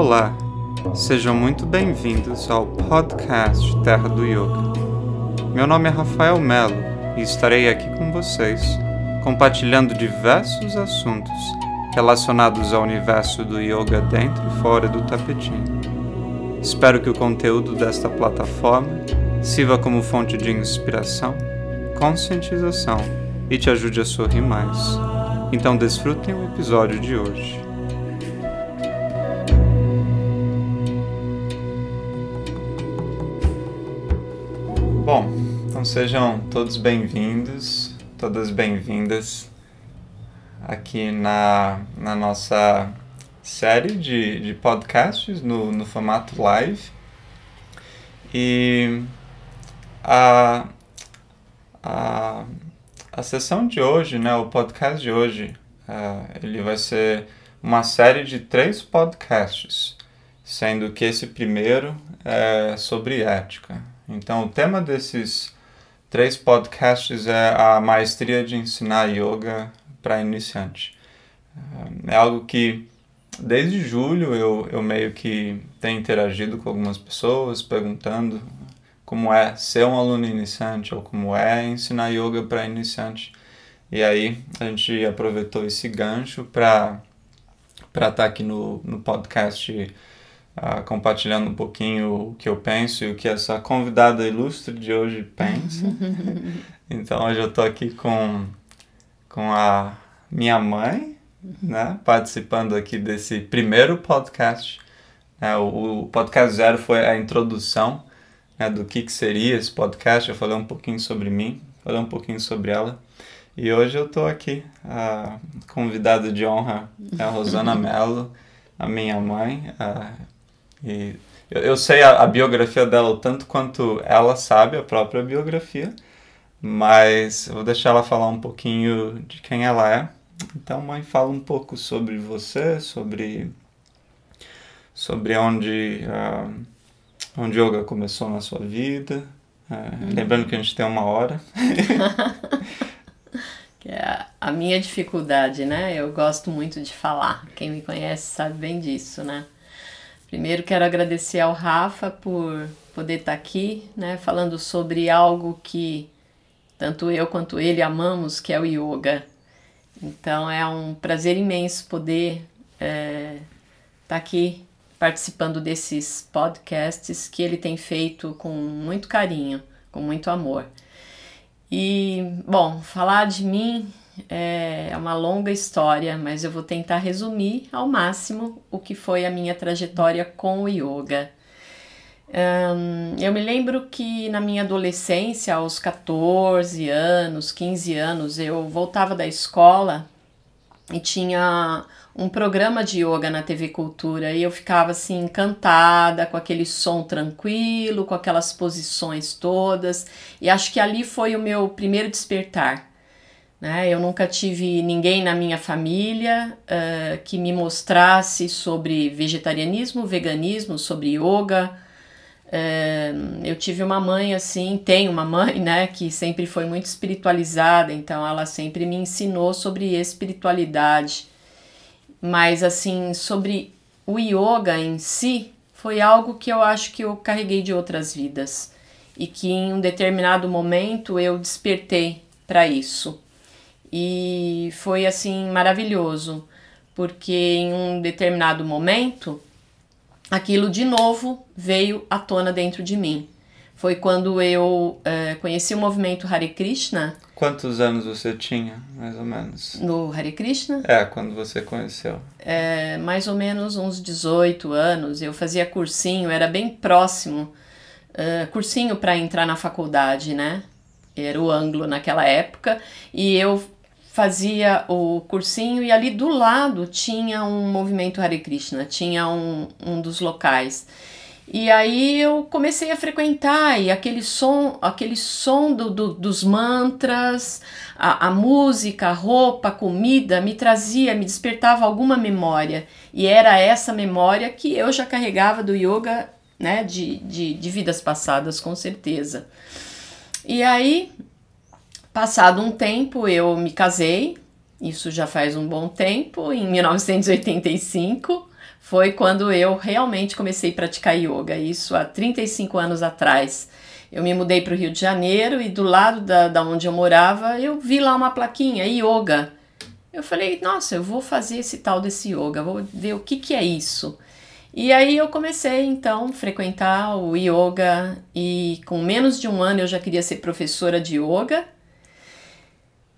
Olá, sejam muito bem-vindos ao podcast Terra do Yoga. Meu nome é Rafael Melo e estarei aqui com vocês, compartilhando diversos assuntos relacionados ao universo do yoga dentro e fora do tapetinho. Espero que o conteúdo desta plataforma sirva como fonte de inspiração, conscientização e te ajude a sorrir mais. Então desfrutem o episódio de hoje. Sejam todos bem-vindos, todas bem-vindas aqui na, na nossa série de, de podcasts no, no formato live. E a, a, a sessão de hoje, né, o podcast de hoje, uh, ele vai ser uma série de três podcasts, sendo que esse primeiro é sobre ética. Então, o tema desses três podcasts é a maestria de ensinar yoga para iniciante. É algo que desde julho eu, eu meio que tenho interagido com algumas pessoas perguntando como é ser um aluno iniciante ou como é ensinar yoga para iniciante. E aí a gente aproveitou esse gancho para estar tá aqui no, no podcast uh, compartilhando um pouquinho o que eu penso e o que essa convidada ilustre de hoje pensa. então hoje eu estou aqui com, com a minha mãe, né, participando aqui desse primeiro podcast. É, o, o, podcast zero foi a introdução né, do que, que seria esse podcast. Eu falei um pouquinho sobre mim, falei um pouquinho sobre ela. E hoje eu estou aqui, a convidada de honra é a Rosana Mello, a minha mãe. A, e eu, eu sei a, a, biografia dela o tanto quanto ela sabe a própria biografia, mas eu vou deixar ela falar um pouquinho de quem ela é. Então, mãe, fala um pouco sobre você, sobre sobre onde uh, onde yoga começou na sua vida. Uh, uhum. Lembrando que a gente tem uma hora. que é a minha dificuldade, né? Eu gosto muito de falar. Quem me conhece sabe bem disso, né? Primeiro quero agradecer ao Rafa por poder estar aqui, né, falando sobre algo que tanto eu quanto ele amamos, que é o yoga. Então é um prazer imenso poder é, estar aqui participando desses podcasts que ele tem feito com muito carinho, com muito amor. E, bom, falar de mim é uma longa história, mas eu vou tentar resumir ao máximo o que foi a minha trajetória com o yoga. Um, eu me lembro que na minha adolescência, aos 14 anos, 15 anos, eu voltava da escola e tinha um programa de yoga na TV Cultura e eu ficava assim encantada com aquele som tranquilo, com aquelas posições todas, e acho que ali foi o meu primeiro despertar né? Eu nunca tive ninguém na minha família uh, que me mostrasse sobre vegetarianismo, veganismo, sobre yoga. Uh, eu tive uma mãe assim, tenho uma mãe, né, que sempre foi muito espiritualizada, então ela sempre me ensinou sobre espiritualidade. Mas assim, sobre o yoga em si, foi algo que eu acho que eu carreguei de outras vidas e que em um determinado momento eu despertei para isso. E foi assim maravilhoso, porque em um determinado momento aquilo de novo veio à tona dentro de mim. Foi quando eu é, conheci o movimento Hare Krishna. Quantos anos você tinha, mais ou menos? No Hare Krishna? É, quando você conheceu. É, mais ou menos uns 18 anos. Eu fazia cursinho, era bem próximo. Uh, cursinho para entrar na faculdade, né? Era o Anglo naquela época. E eu fazia o cursinho e ali do lado tinha um movimento Hare Krishna, tinha um, um dos locais. E aí eu comecei a frequentar e aquele som, aquele som do, do, dos mantras, a, a, música, a roupa, a comida me trazia, me despertava alguma memória. E era essa memória que eu já carregava do yoga, né, de, de, de vidas passadas, com certeza. E aí Passado um tempo, eu me casei, Isso já faz um bom tempo, em 1985 foi quando eu realmente comecei a praticar yoga, isso há 35 anos atrás. Eu me mudei para o Rio de Janeiro e do lado da, da onde eu morava eu vi lá uma plaquinha, yoga. Eu falei, nossa, eu vou fazer esse tal desse yoga, vou ver o que, que é isso. E aí eu comecei então a frequentar o yoga e com menos de um ano eu já queria ser professora de yoga.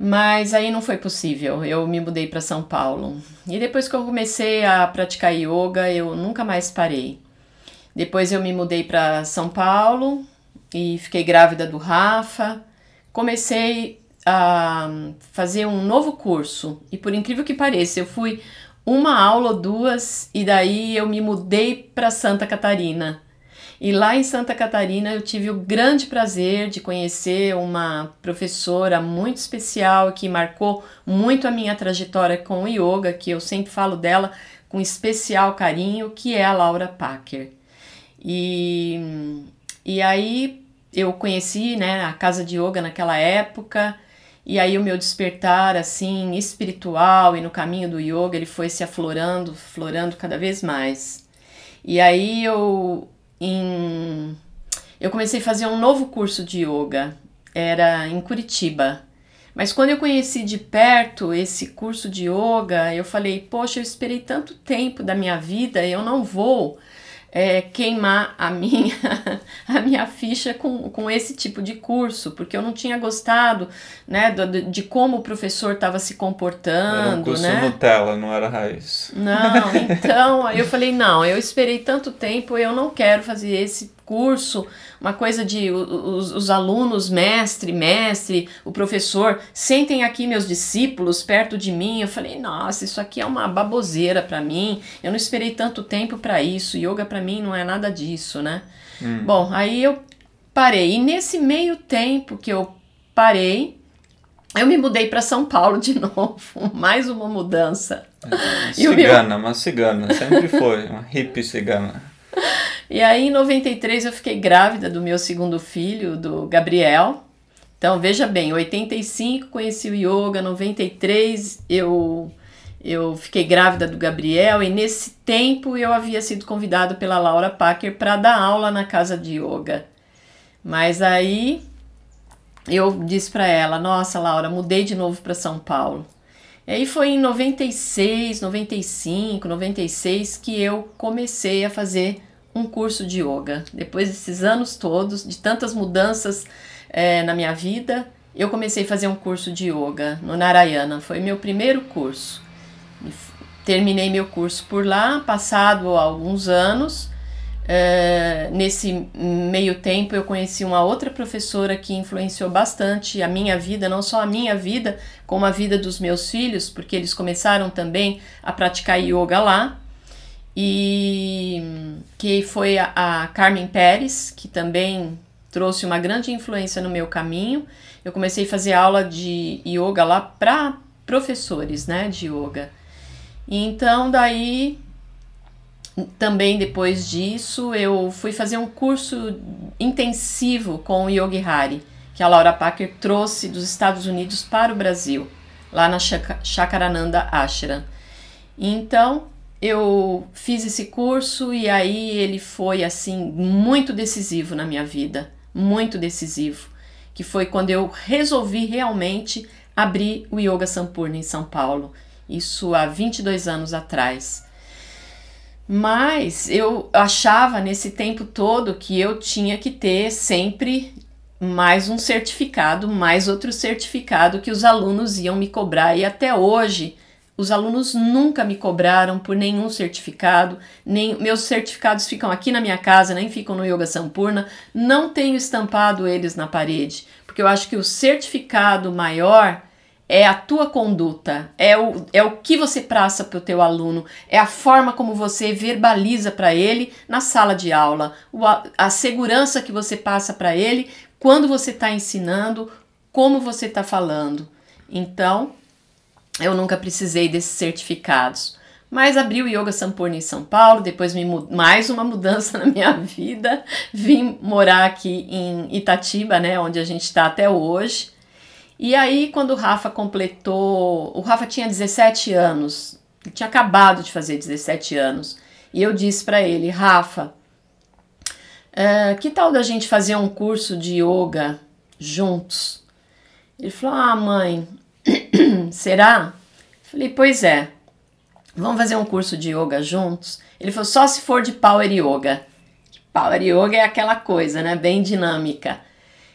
Mas aí não foi possível. Eu me mudei para São Paulo. E depois que eu comecei a praticar yoga, eu nunca mais parei. Depois eu me mudei para São Paulo e fiquei grávida do Rafa. Comecei a fazer um novo curso e por incrível que pareça, eu fui uma aula ou duas e daí eu me mudei para Santa Catarina. E lá em Santa Catarina eu tive o grande prazer de conhecer uma professora muito especial que marcou muito a minha trajetória com o yoga, que eu sempre falo dela com especial carinho, que é a Laura Packer. E, e aí eu conheci né, a casa de yoga naquela época e aí o meu despertar assim espiritual e no caminho do yoga, ele foi se aflorando, florando cada vez mais. E aí eu em eu comecei a fazer um novo curso de yoga, era em Curitiba. Mas quando eu conheci de perto esse curso de yoga, eu falei: "Poxa, eu esperei tanto tempo da minha vida, eu não vou é, queimar a minha, a minha ficha com, com esse tipo de curso, porque eu não tinha gostado né, de, de como o professor estava se comportando. Era um curso né? Nutella, não era raiz. Não, então aí eu falei, não, eu esperei tanto tempo, eu não quero fazer esse curso, uma coisa de os, os, alunos, mestre, mestre, o professor, sentem aqui meus discípulos perto de mim. Eu falei, nossa, isso aqui é uma baboseira para mim. Eu não esperei tanto tempo para isso. Yoga para mim não é nada disso, né? Hum. Bom, aí eu parei. E nesse meio tempo que eu parei, eu me mudei para São Paulo de novo, mais uma mudança. Uma cigana, meu... uma cigana, sempre foi, uma hippie cigana. E aí, em 93, eu fiquei grávida do meu segundo filho, do Gabriel. Então, veja bem, 85 conheci o yoga, 93 eu eu fiquei grávida do Gabriel e nesse tempo eu havia sido convidado pela Laura Packer para dar aula na casa de yoga. Mas aí eu disse para ela: "Nossa, Laura, mudei de novo para São Paulo". E aí foi em 96, 95, 96 que eu comecei a fazer um curso de yoga. Depois desses anos todos, de tantas mudanças é, na minha vida, eu comecei a fazer um curso de yoga no Narayana. Foi meu primeiro curso. Terminei meu curso por lá, passado alguns anos. É, nesse meio tempo eu conheci uma outra professora que influenciou bastante a minha vida, não só a minha vida, como a vida dos meus filhos, porque eles começaram também a praticar yoga lá e que foi a, a Carmen Pérez, que também trouxe uma grande influência no meu caminho. Eu comecei a fazer aula de yoga lá para professores, né, de yoga. Então daí também depois disso eu fui fazer um curso intensivo com o Yogi Hari, que a Laura Packer trouxe dos Estados Unidos para o Brasil, lá na Chakarananda Ashram. Então, eu fiz esse curso e aí ele foi assim muito decisivo na minha vida, muito decisivo, que foi quando eu resolvi realmente abrir o Yoga Sampurna em São Paulo, isso há 22 anos atrás. Mas eu achava nesse tempo todo que eu tinha que ter sempre mais um certificado, mais outro certificado que os alunos iam me cobrar e até hoje os alunos nunca me cobraram por nenhum certificado, nem meus certificados ficam aqui na minha casa, nem ficam no Yoga Sampurna. Não tenho estampado eles na parede, porque eu acho que o certificado maior é a tua conduta, é o, é o que você passa para o teu aluno, é a forma como você verbaliza para ele na sala de aula, a, a segurança que você passa para ele quando você está ensinando, como você está falando. Então, eu nunca precisei desses certificados. Mas abri o Yoga Sampurna em São Paulo, depois me mais uma mudança na minha vida. Vim morar aqui em Itatiba, né, onde a gente está até hoje. E aí, quando o Rafa completou. O Rafa tinha 17 anos, tinha acabado de fazer 17 anos. E eu disse para ele: Rafa, uh, que tal da gente fazer um curso de yoga juntos? Ele falou: Ah, mãe, será? Falei: Pois é, vamos fazer um curso de yoga juntos? Ele falou: Só se for de Power Yoga. Power Yoga é aquela coisa, né? Bem dinâmica.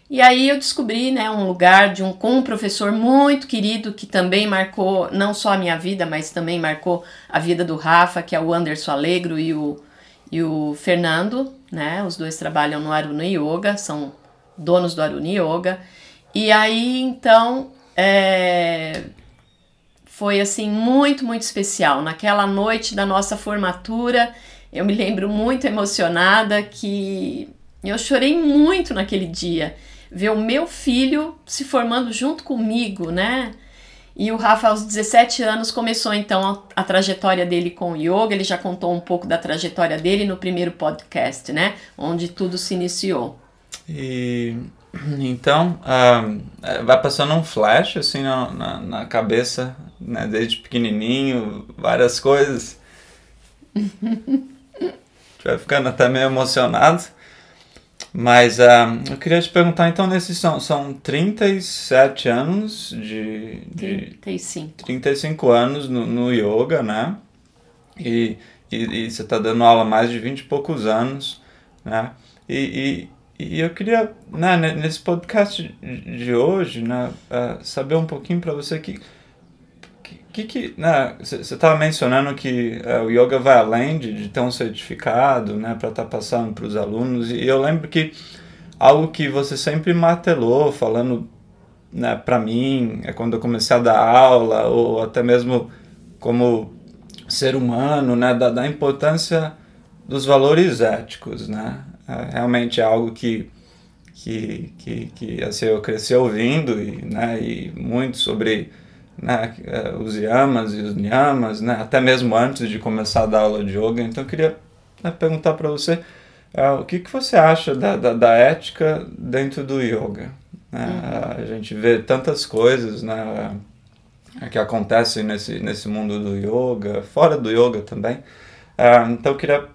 E aí eu descobri, né, um lugar de um com um professor muito querido que também marcou não só a minha vida, mas também marcou a vida do Rafa, que é o Anderson Alegro e o, e o Fernando, né? Os dois trabalham no Aruna Yoga, são donos do Aruna Yoga. E aí então é, foi assim muito, muito especial. Naquela noite da nossa formatura, eu me lembro muito emocionada que eu chorei muito naquele dia ver o meu filho se formando junto comigo, né? E o Rafa, aos 17 anos, começou então a, a, trajetória dele com o yoga. Ele já contou um pouco da trajetória dele no primeiro podcast, né? Onde tudo se iniciou. E então, uh, vai passando um flash assim na, na, na cabeça, né? Desde pequenininho, várias coisas. vai ficando até meio emocionado. Mas uh, eu queria te perguntar, então, nesses são, são 37 anos de, de 35. 35 anos no, no yoga, né? E, e, e você está dando aula há mais de 20 e poucos anos, né? E, e, e eu queria, né, nesse podcast de hoje, né, uh, saber um pouquinho para você que que que né, você estava mencionando que é, o yoga vai além de, de ter um certificado né, para estar tá passando para os alunos e eu lembro que algo que você sempre martelou falando né, para mim é quando eu comecei a dar aula ou até mesmo como ser humano né, da, da importância dos valores éticos né? É, realmente é algo que que, que, que assim, eu cresci ouvindo e, né, e muito sobre né, é, os yamas e os niyamas, né, até mesmo antes de começar a dar aula de yoga. Então eu queria né, perguntar para você uh, o que, que você acha da, da, da ética dentro do yoga. Né? Uhum. A gente vê tantas coisas né, que acontecem nesse, nesse mundo do yoga, fora do yoga também. Uh, então eu queria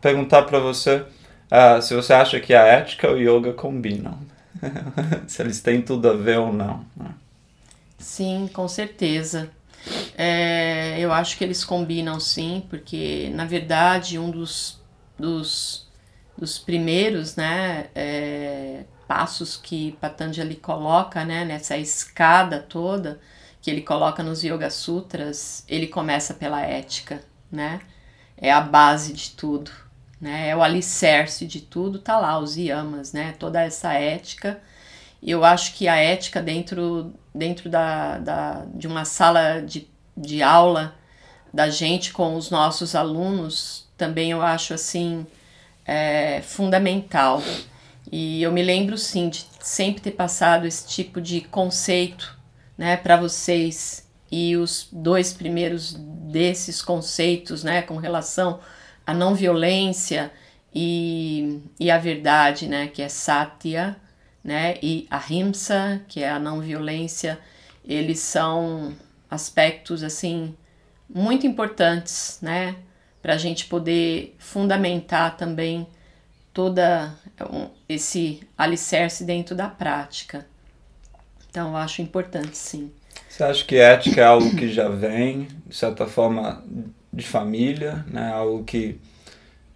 perguntar para você uh, se você acha que a ética e o yoga combinam. se eles têm tudo a ver ou não. Né? Sim, com certeza. É, eu acho que eles combinam sim, porque na verdade um dos, dos, dos primeiros né, é, passos que Patanjali coloca né, nessa escada toda, que ele coloca nos Yoga Sutras, ele começa pela ética, né? É a base de tudo, né? É o alicerce de tudo, tá lá, os yamas, né? Toda essa ética eu acho que a ética dentro, dentro da, da, de uma sala de, de aula da gente com os nossos alunos também eu acho assim é, fundamental. E eu me lembro sim de sempre ter passado esse tipo de conceito né, para vocês. E os dois primeiros desses conceitos, né, com relação à não violência e, e a verdade, né, que é Satya, né? E a rimsa, que é a não violência, eles são aspectos assim muito importantes, né? Para a gente poder fundamentar também toda esse alicerce dentro da prática. Então, eu acho importante, sim. Você acha que ética é algo que já vem, de certa forma, de família, né? Algo que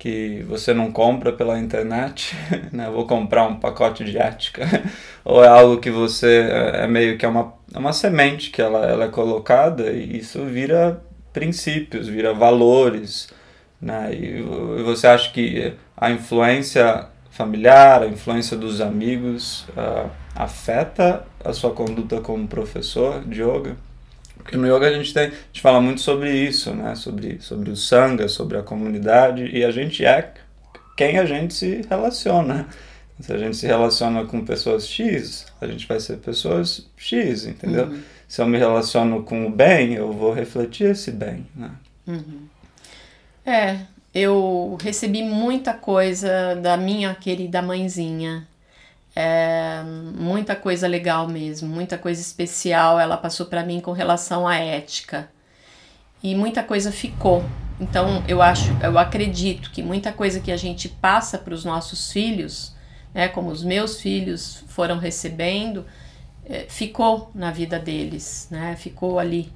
que você não compra pela internet, né? Vou comprar um pacote de ética, ou é algo que você é, é meio que é uma, uma semente que ela, ela é colocada e isso vira princípios, vira valores, né? E você acha que a influência familiar, a influência dos amigos uh, afeta a sua conduta como professor de yoga? Porque no yoga a gente, tem, a gente fala muito sobre isso, né? Sobre, sobre o sangha, sobre a comunidade, e a gente é quem a gente se relaciona. Se a gente se relaciona com pessoas X, a gente vai ser pessoas X, entendeu? Uhum. Se eu me relaciono com o bem, eu vou refletir esse bem, né? Uhum. É, eu recebi muita coisa da minha querida mãezinha. É, muita coisa legal mesmo, muita coisa especial ela passou para mim com relação à ética. E muita coisa ficou. Então eu acho, eu acredito que muita coisa que a gente passa para os nossos filhos, né, como os meus filhos foram recebendo, é, ficou na vida deles, né? Ficou ali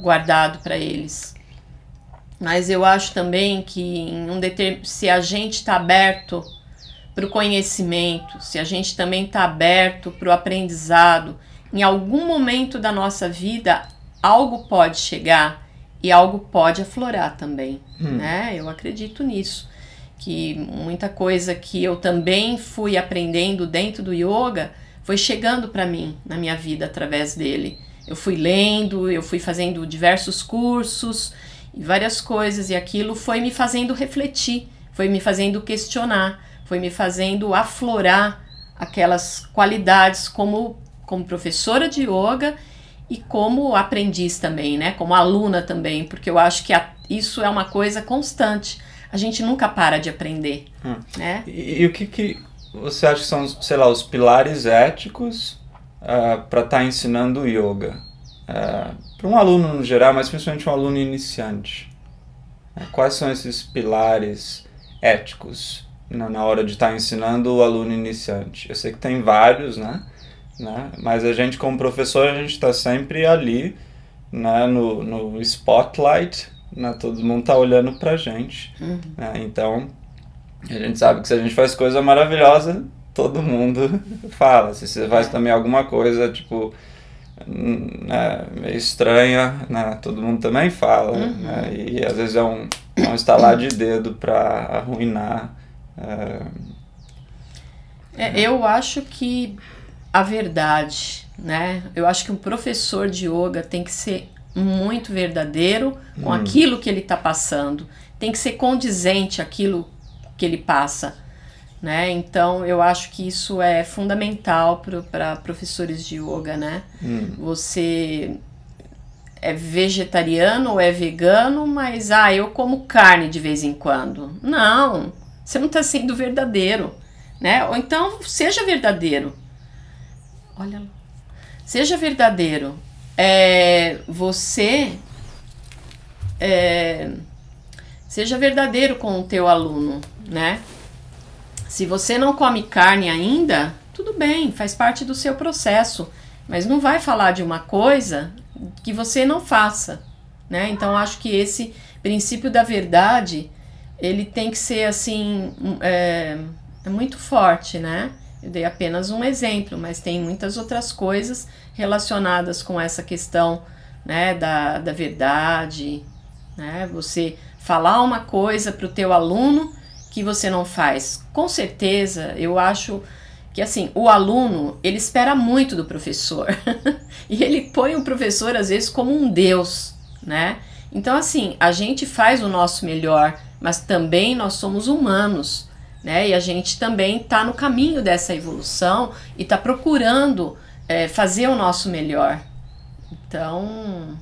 guardado para eles. Mas eu acho também que um determin... se a gente está aberto para o conhecimento, se a gente também está aberto para o aprendizado, em algum momento da nossa vida algo pode chegar e algo pode aflorar também, hum. né? Eu acredito nisso, que muita coisa que eu também fui aprendendo dentro do yoga foi chegando para mim na minha vida através dele. Eu fui lendo, eu fui fazendo diversos cursos e várias coisas e aquilo foi me fazendo refletir, foi me fazendo questionar, foi me fazendo aflorar aquelas qualidades como como professora de yoga e como aprendiz também, né? Como aluna também, porque eu acho que a, isso é uma coisa constante. A gente nunca para de aprender, hum. né? E, e, o que, que você acha que são, sei lá, os pilares éticos uh, ah, para estar tá ensinando yoga? Uh, ah, para um aluno no geral, mas principalmente um aluno iniciante. Uh, quais são esses pilares éticos na, na hora de estar tá ensinando o aluno iniciante? Eu sei que tem vários, né? né? Mas a gente, como professor, a gente está sempre ali, né? no, no spotlight, né? todo mundo está olhando para a gente. Uhum. Né? Então, a gente sabe que se a gente faz coisa maravilhosa, todo mundo fala. Se você faz também alguma coisa, tipo, né, meio estranha, né, todo mundo também fala. Uhum. Né, e às vezes é um, é um estalar de dedo para arruinar. É, eu acho que a verdade, né? Eu acho que um professor de yoga tem que ser muito verdadeiro com hum. aquilo que ele está passando. Tem que ser condizente aquilo que ele passa. Né? Então eu acho que isso é fundamental para professores de yoga, né? Hum. Você é vegetariano ou é vegano, mas ah, eu como carne de vez em quando. Não, você não está sendo verdadeiro, né? Ou então seja verdadeiro. Olha, seja verdadeiro. É, você é, seja verdadeiro com o teu aluno, né? Se você não come carne ainda, tudo bem, faz parte do seu processo, mas não vai falar de uma coisa que você não faça, né? Então acho que esse princípio da verdade ele tem que ser assim é, é muito forte, né? Eu dei apenas um exemplo, mas tem muitas outras coisas relacionadas com essa questão né, da, da verdade, né? Você falar uma coisa para o teu aluno que você não faz. Com certeza, eu acho que assim, o aluno, ele espera muito do professor. e ele põe o professor às vezes como um deus, né? Então assim, a gente faz o nosso melhor, mas também nós somos humanos, né? E a gente também está no caminho dessa evolução e está procurando é, fazer o nosso melhor. Então,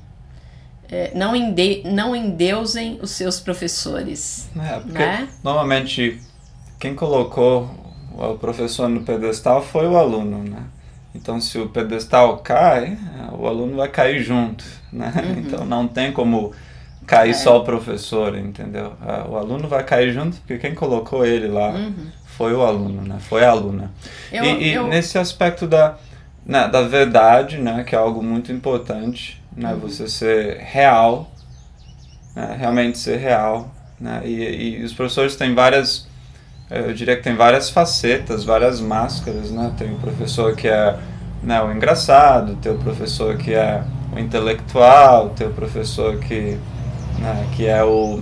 é, não, ende, não endeusem os seus professores. É, porque né? normalmente quem colocou o professor no pedestal foi o aluno, né? Então, se o pedestal cai, o aluno vai cair junto, né? Uhum. Então, não tem como cair é. só o professor, entendeu? O aluno vai cair junto porque quem colocou ele lá uhum. foi o aluno, né? Foi a aluna. Eu, e, e eu... nesse aspecto da, né, da verdade, né? Que é algo muito importante, né? Uhum. Você ser real, né, realmente ser real, né? E, e os professores têm várias, eu diria que tem várias facetas, várias máscaras, né? Tem o professor que é né, o engraçado, tem o professor que é o intelectual, tem o professor que, né, que é o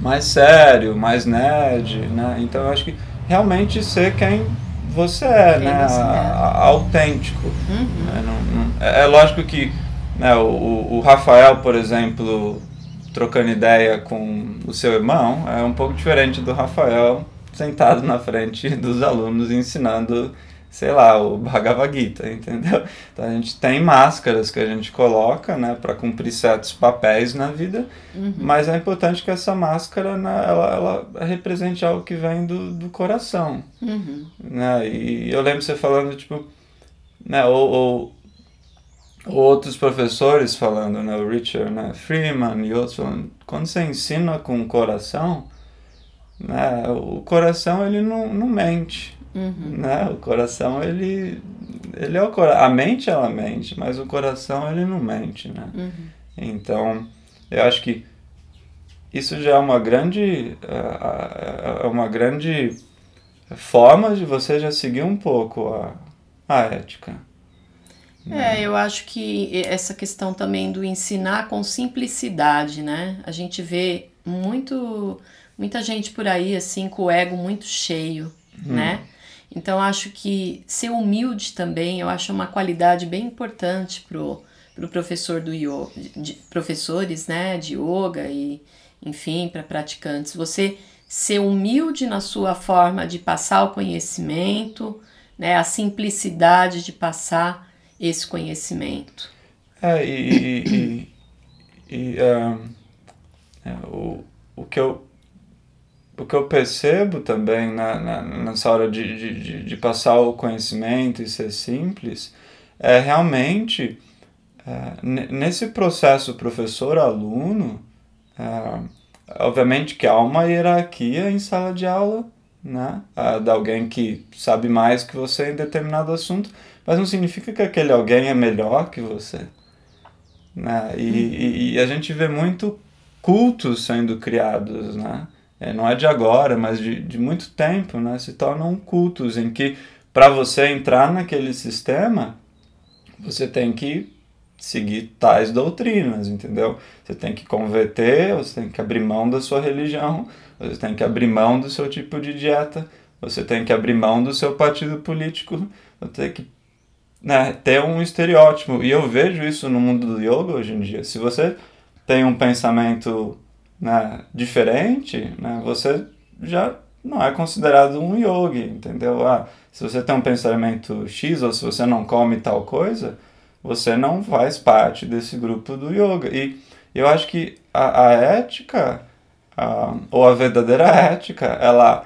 mais sério, mais nerd, né? Então eu acho que realmente ser quem você é, quem né? Você é. autêntico. Uhum. Né? Não, não, é, é lógico que né, o, o Rafael, por exemplo, trocando ideia com o seu irmão, é um pouco diferente do Rafael sentado na frente dos alunos ensinando sei lá, o Bhagavad Gita, entendeu? Então a gente tem máscaras que a gente coloca, né, para cumprir certos papéis na vida, uhum. mas é importante que essa máscara, né, ela, ela represente algo que vem do, do coração, uhum. né? E eu lembro você falando, tipo, né, ou, ou, ou outros professores falando, né, o Richard, né, Freeman e outros falando, quando você ensina com o coração, né, o coração ele não, não mente, Uhum. Né? O coração, ele, ele é o coração. A mente, ela mente, mas o coração, ele não mente, né? Uhum. Então, eu acho que isso já é uma grande, é uma grande forma de você já seguir um pouco a, a ética. Né? É, eu acho que essa questão também do ensinar com simplicidade, né? A gente vê muito, muita gente por aí, assim, com o ego muito cheio, hum. né? Então acho que ser humilde também, eu acho uma qualidade bem importante pro pro professor do yoga, de, professores, né, de yoga e enfim, para praticantes. Você ser humilde na sua forma de passar o conhecimento, né, a simplicidade de passar esse conhecimento. É, e, e, e um, é, o, o que eu o que eu percebo também na, na, nessa hora de, de, de, passar o conhecimento e ser simples é realmente é, nesse processo professor-aluno, é, obviamente que há uma hierarquia em sala de aula, né? É, de alguém que sabe mais que você em determinado assunto, mas não significa que aquele alguém é melhor que você. Né? E, hum. e, e a gente vê muito cultos sendo criados, né? É, não é de agora, mas de, de muito tempo, né, se tornam cultos em que para você entrar naquele sistema, você tem que seguir tais doutrinas, entendeu? Você tem que converter, você tem que abrir mão da sua religião, você tem que abrir mão do seu tipo de dieta, você tem que abrir mão do seu partido político, você tem que né, ter um estereótipo. E eu vejo isso no mundo do yoga hoje em dia. Se você tem um pensamento né, diferente, né, você já não é considerado um yogi, entendeu? Ah, se você tem um pensamento X ou se você não come tal coisa, você não faz parte desse grupo do yoga. E eu acho que a, a ética, a, ou a verdadeira ética, ela,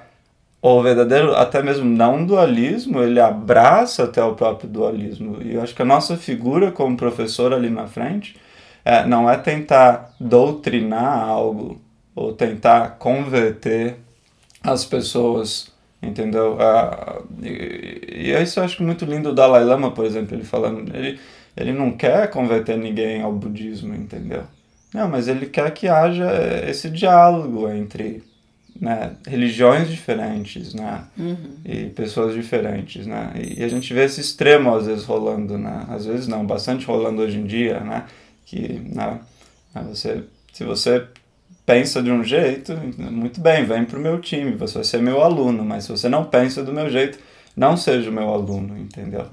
ou o verdadeiro, até mesmo não dualismo, ele abraça até o próprio dualismo. E eu acho que a nossa figura como professor ali na frente, é, não é tentar doutrinar algo ou tentar converter as pessoas, entendeu? Ah, e, e isso eu acho muito lindo o Dalai Lama, por exemplo, ele falando, ele, ele não quer converter ninguém ao budismo, entendeu? Não, mas ele quer que haja esse diálogo entre né, religiões diferentes, né, uhum. e pessoas diferentes, né, e a gente vê esse extremo às vezes rolando, né, às vezes não, bastante rolando hoje em dia, né, que né, você, se você pensa de um jeito, muito bem, vem para o meu time, você vai ser meu aluno, mas se você não pensa do meu jeito, não seja o meu aluno, entendeu?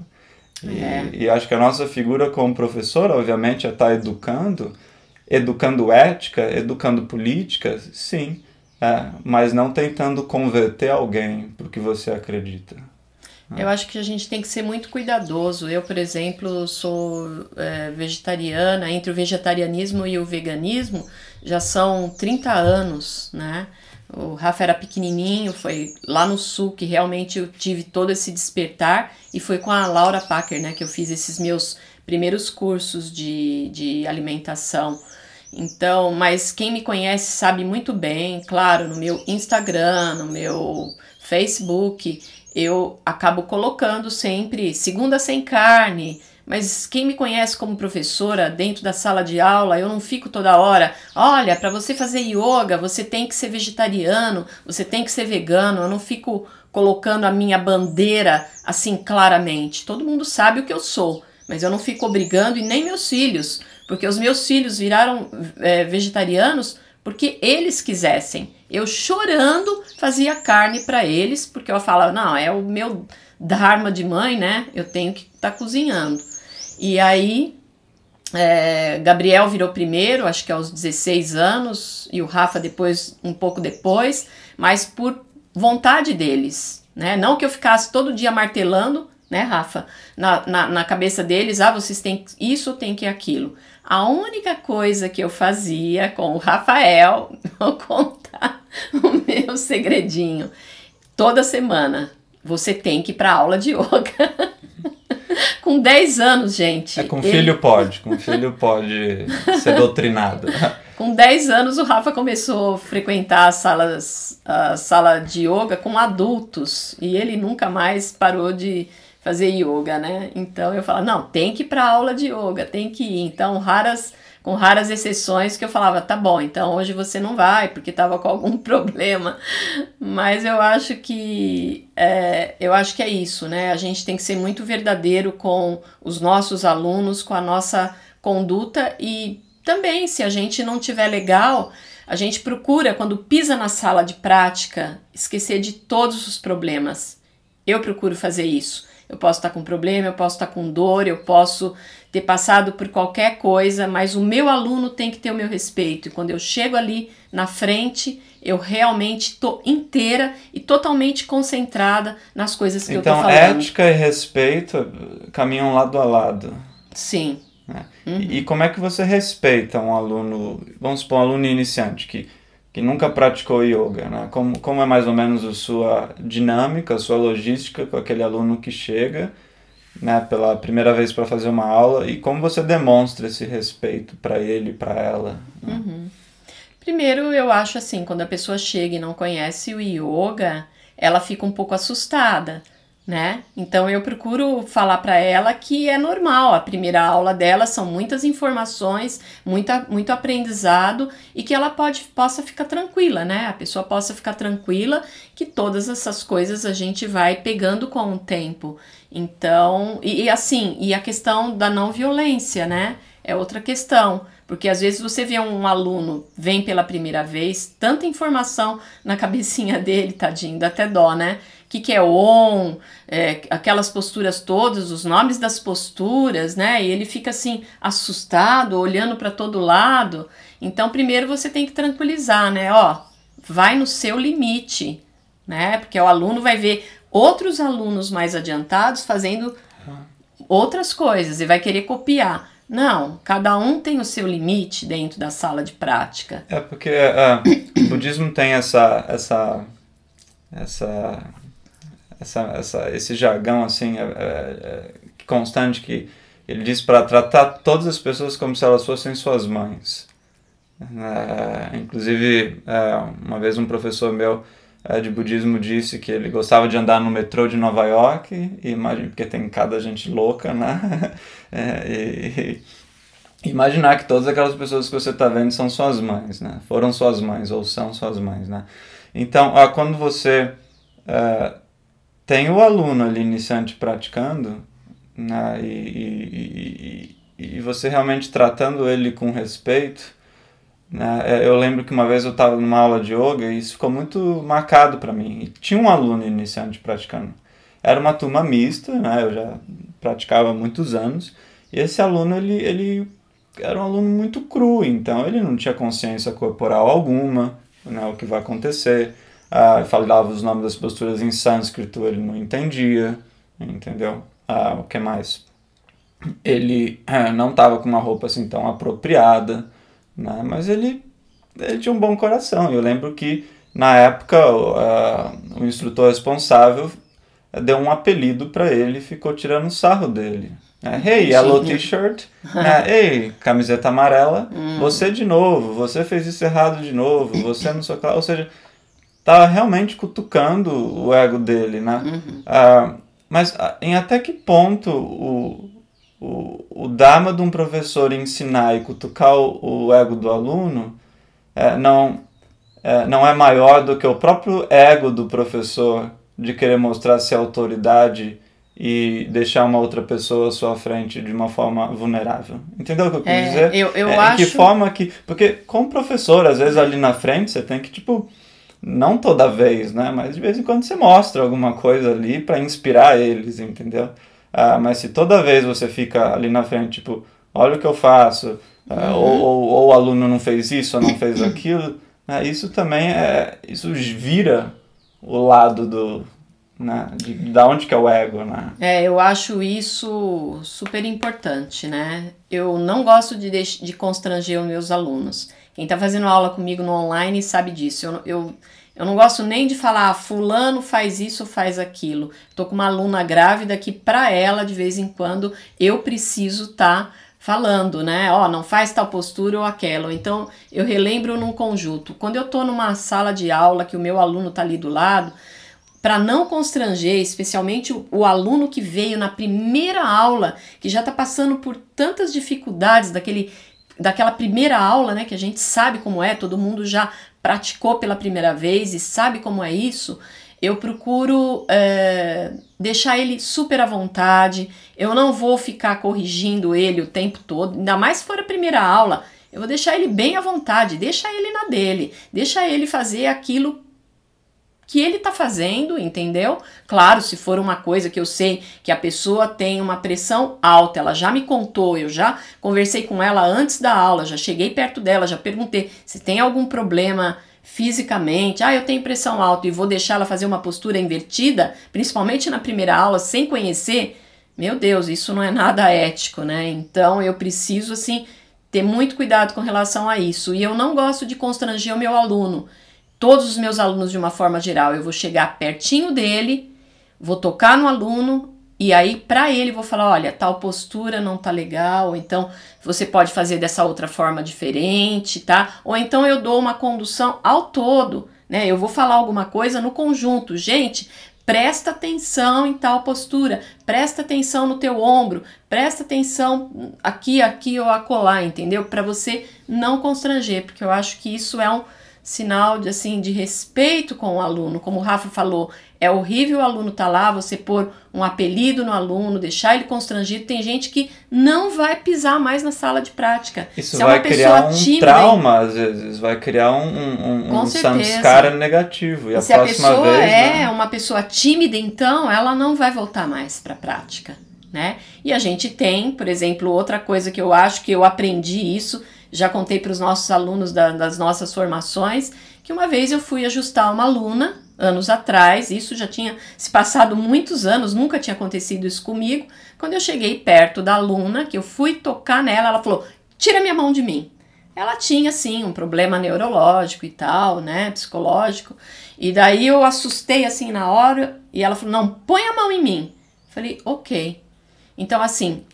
E, é. e acho que a nossa figura como professor, obviamente, é estar tá educando, educando ética, educando política, sim, é, mas não tentando converter alguém para o que você acredita. Eu acho que a gente tem que ser muito cuidadoso. Eu, por exemplo, sou é, vegetariana, entre o vegetarianismo e o veganismo já são 30 anos, né? O Rafa era pequenininho, foi lá no sul que realmente eu tive todo esse despertar e foi com a Laura Packer, né, que eu fiz esses meus primeiros cursos de, de alimentação. Então, mas quem me conhece sabe muito bem, claro, no meu Instagram, no meu Facebook, eu acabo colocando sempre segunda sem carne. Mas quem me conhece como professora dentro da sala de aula, eu não fico toda hora, olha, para você fazer yoga, você tem que ser vegetariano, você tem que ser vegano. Eu não fico colocando a minha bandeira assim claramente. Todo mundo sabe o que eu sou, mas eu não fico obrigando e nem meus filhos, porque os meus filhos viraram é, vegetarianos porque eles quisessem. Eu chorando fazia carne para eles, porque eu falava, não, é o meu dharma de mãe, né? Eu tenho que estar tá cozinhando. E aí, é, Gabriel virou primeiro, acho que aos 16 anos, e o Rafa depois, um pouco depois, mas por vontade deles, né? Não que eu ficasse todo dia martelando, né, Rafa? Na, na, na cabeça deles, ah, vocês têm isso, tem que aquilo. A única coisa que eu fazia com o Rafael, vou contar o meu segredinho. Toda semana você tem que ir para aula de yoga. com 10 anos, gente. É, com ele... filho pode, com filho pode ser doutrinado. Com 10 anos, o Rafa começou a frequentar as salas, a sala de yoga com adultos e ele nunca mais parou de fazer yoga, né? Então eu falava, não, tem que ir para aula de yoga, tem que ir. Então, raras com raras exceções que eu falava, tá bom, então hoje você não vai porque estava com algum problema. Mas eu acho que é, eu acho que é isso, né? A gente tem que ser muito verdadeiro com os nossos alunos, com a nossa conduta e também, se a gente não tiver legal, a gente procura, quando pisa na sala de prática, esquecer de todos os problemas. Eu procuro fazer isso. Eu posso estar com problema, eu posso estar com dor, eu posso ter passado por qualquer coisa, mas o meu aluno tem que ter o meu respeito. E quando eu chego ali na frente, eu realmente estou inteira e totalmente concentrada nas coisas que então, eu estou falando. Então, ética e respeito caminham lado a lado. Sim. Né? Uhum. E, e, como é que você respeita um aluno, vamos supor, um aluno iniciante que que nunca praticou yoga, né? Como, como é mais ou menos a sua dinâmica, a sua logística com aquele aluno que chega, né, pela primeira vez para fazer uma aula e como você demonstra esse respeito para ele, para ela? Né? Uhum. Primeiro, eu acho assim, quando a pessoa chega e não conhece o yoga, ela fica um pouco assustada né? Então eu procuro falar para ela que é normal, a primeira aula dela são muitas informações, muita, muito aprendizado e que ela pode possa ficar tranquila, né? A pessoa possa ficar tranquila que todas essas coisas a gente vai pegando com o tempo. Então, e, e assim, e a questão da não violência, né? É outra questão. Porque às vezes você vê um aluno, vem pela primeira vez, tanta informação na cabecinha dele, tadinho, dá até dó, né? Que, que é on, é, aquelas posturas todas, os nomes das posturas, né? E ele fica assim assustado, olhando para todo lado. Então, primeiro você tem que tranquilizar, né? Ó, vai no seu limite, né? Porque o aluno vai ver outros alunos mais adiantados fazendo outras coisas e vai querer copiar. Não, cada um tem o seu limite dentro da sala de prática. É porque uh, o budismo tem essa, essa, essa essa, essa, esse jargão assim é, é, é constante que ele diz para tratar todas as pessoas como se elas fossem suas mães. É, inclusive, é, uma vez um professor meu é, de budismo disse que ele gostava de andar no metrô de Nova York, e imagine, porque tem cada gente louca, né? E, e, imaginar que todas aquelas pessoas que você está vendo são suas mães, né? Foram suas mães ou são suas mães, né? Então, quando você tem o aluno ali iniciante praticando, né, e, e, e, e você realmente tratando ele com respeito. Né, é, eu lembro que uma vez eu estava numa aula de yoga e isso ficou muito marcado para mim. E tinha um aluno iniciante praticando. Era uma turma mista, né, eu já praticava há muitos anos, e esse aluno ele, ele era um aluno muito cru, então ele não tinha consciência corporal alguma, né, o que vai acontecer ah, falava os nomes das posturas em sânscrito, ele não entendia, entendeu? Ah, o que mais? Ele é, não estava com uma roupa assim tão apropriada, né? mas ele, ele tinha um bom coração. Eu lembro que na época o, o instrutor responsável deu um apelido para ele e ficou tirando sarro dele. É, hey, yellow t-shirt. É, hey, camiseta amarela. Hum. Você de novo. Você fez isso errado de novo. Você não sei o Ou seja, tá realmente cutucando o ego dele, né? Uhum. Ah, mas ah, em até que ponto o, o, o dharma de um professor ensinar e cutucar o, o ego do aluno é, não, é, não é maior do que o próprio ego do professor de querer mostrar ser autoridade e deixar uma outra pessoa à sua frente de uma forma vulnerável. Entendeu o que eu quis é, dizer? Eu, eu é, acho... que forma que... Porque como professor, às vezes ali na frente, você tem que, tipo não toda vez, né? Mas de vez em quando você mostra alguma coisa ali para inspirar eles, entendeu? Ah, mas se toda vez você fica ali na frente, tipo, olha o que eu faço, ah, uhum. ou, ou, ou, o aluno não fez isso ou não fez aquilo, né? isso também é, isso vira o lado do, né? De, da onde que é o ego, né? É, eu acho isso super importante, né? Eu não gosto de, de constranger os meus alunos. Quem está fazendo aula comigo no online sabe disso. Eu, eu, eu não gosto nem de falar, ah, fulano faz isso, faz aquilo. Tô com uma aluna grávida que para ela, de vez em quando, eu preciso estar tá falando, né? Ó, oh, não faz tal postura ou aquela. Então, eu relembro num conjunto. Quando eu tô numa sala de aula que o meu aluno tá ali do lado, para não constranger, especialmente o, o, aluno que veio na primeira aula, que já está passando por tantas dificuldades daquele, daquela primeira aula, né, que a gente sabe como é, todo mundo já praticou pela primeira vez e sabe como é isso. Eu procuro é, deixar ele super à vontade. Eu não vou ficar corrigindo ele o tempo todo, ainda mais se for a primeira aula. Eu vou deixar ele bem à vontade, deixa ele na dele, deixa ele fazer aquilo que ele está fazendo, entendeu? Claro, se for uma coisa que eu sei que a pessoa tem uma pressão alta, ela já me contou, eu já conversei com ela antes da aula, já cheguei perto dela, já perguntei se tem algum problema fisicamente, ah, eu tenho pressão alta e vou deixar ela fazer uma postura invertida, principalmente na primeira aula, sem conhecer, meu Deus, isso não é nada ético, né? Então eu preciso, assim, ter muito cuidado com relação a isso. E eu não gosto de constranger o meu aluno todos os meus alunos de uma forma geral. Eu vou chegar pertinho dele, vou tocar no aluno e aí para ele vou falar, olha, tal postura não tá legal, ou então você pode fazer dessa outra forma diferente, tá? Ou então eu dou uma condução ao todo, né? Eu vou falar alguma coisa no conjunto. Gente, presta atenção em tal postura, presta atenção no teu ombro, presta atenção aqui, aqui ou acolá, entendeu? Para você não constranger, porque eu acho que isso é um sinal de assim de respeito com o aluno, como o Rafa falou, é horrível o aluno estar tá lá, você pôr um apelido no aluno, deixar ele constrangido. Tem gente que não vai pisar mais na sala de prática. Isso Se é vai é criar um tímida, trauma, às vezes, vai criar um, um, um, samskara negativo. E, a se próxima a pessoa vez, é né? uma pessoa tímida, então ela não vai voltar mais para a prática. Né? E a gente tem, por exemplo, outra coisa que eu acho que eu aprendi isso já contei para os nossos alunos da, das nossas formações que uma vez eu fui ajustar uma aluna, anos atrás, isso já tinha se passado muitos anos, nunca tinha acontecido isso comigo. Quando eu cheguei perto da aluna, que eu fui tocar nela, ela falou: tira minha mão de mim. Ela tinha, sim, um problema neurológico e tal, né, psicológico. E daí eu assustei assim na hora e ela falou: não, põe a mão em mim. Falei: ok. Então, assim,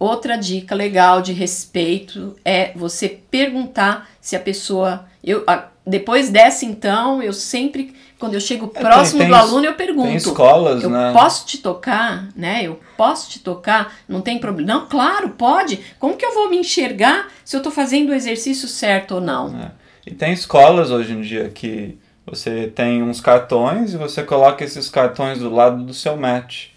Outra dica legal de respeito é você perguntar se a pessoa. Eu, depois dessa, então, eu sempre, quando eu chego próximo é, tem, tem, do aluno, eu pergunto. Tem escolas, eu né? posso te tocar, né? Eu posso te tocar, não tem problema. Não, claro, pode. Como que eu vou me enxergar se eu estou fazendo o exercício certo ou não? É. E tem escolas hoje em dia que você tem uns cartões e você coloca esses cartões do lado do seu match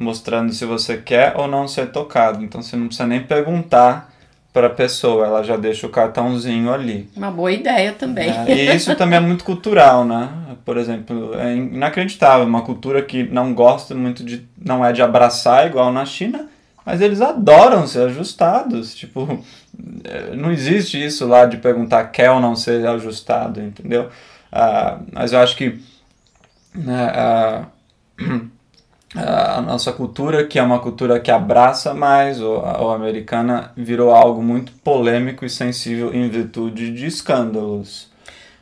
mostrando se você quer ou não ser tocado. Então você não precisa nem perguntar para a pessoa, ela já deixa o cartãozinho ali. Uma boa ideia também. É, e isso também é muito cultural, né? Por exemplo, é inacreditável uma cultura que não gosta muito de, não é de abraçar igual na China, mas eles adoram ser ajustados. Tipo, é, não existe isso lá de perguntar quer ou não ser ajustado, entendeu? Ah, mas eu acho que né, ah, a nossa cultura, que é uma cultura que abraça mais, ou, ou americana, virou algo muito polêmico e sensível em virtude de escândalos.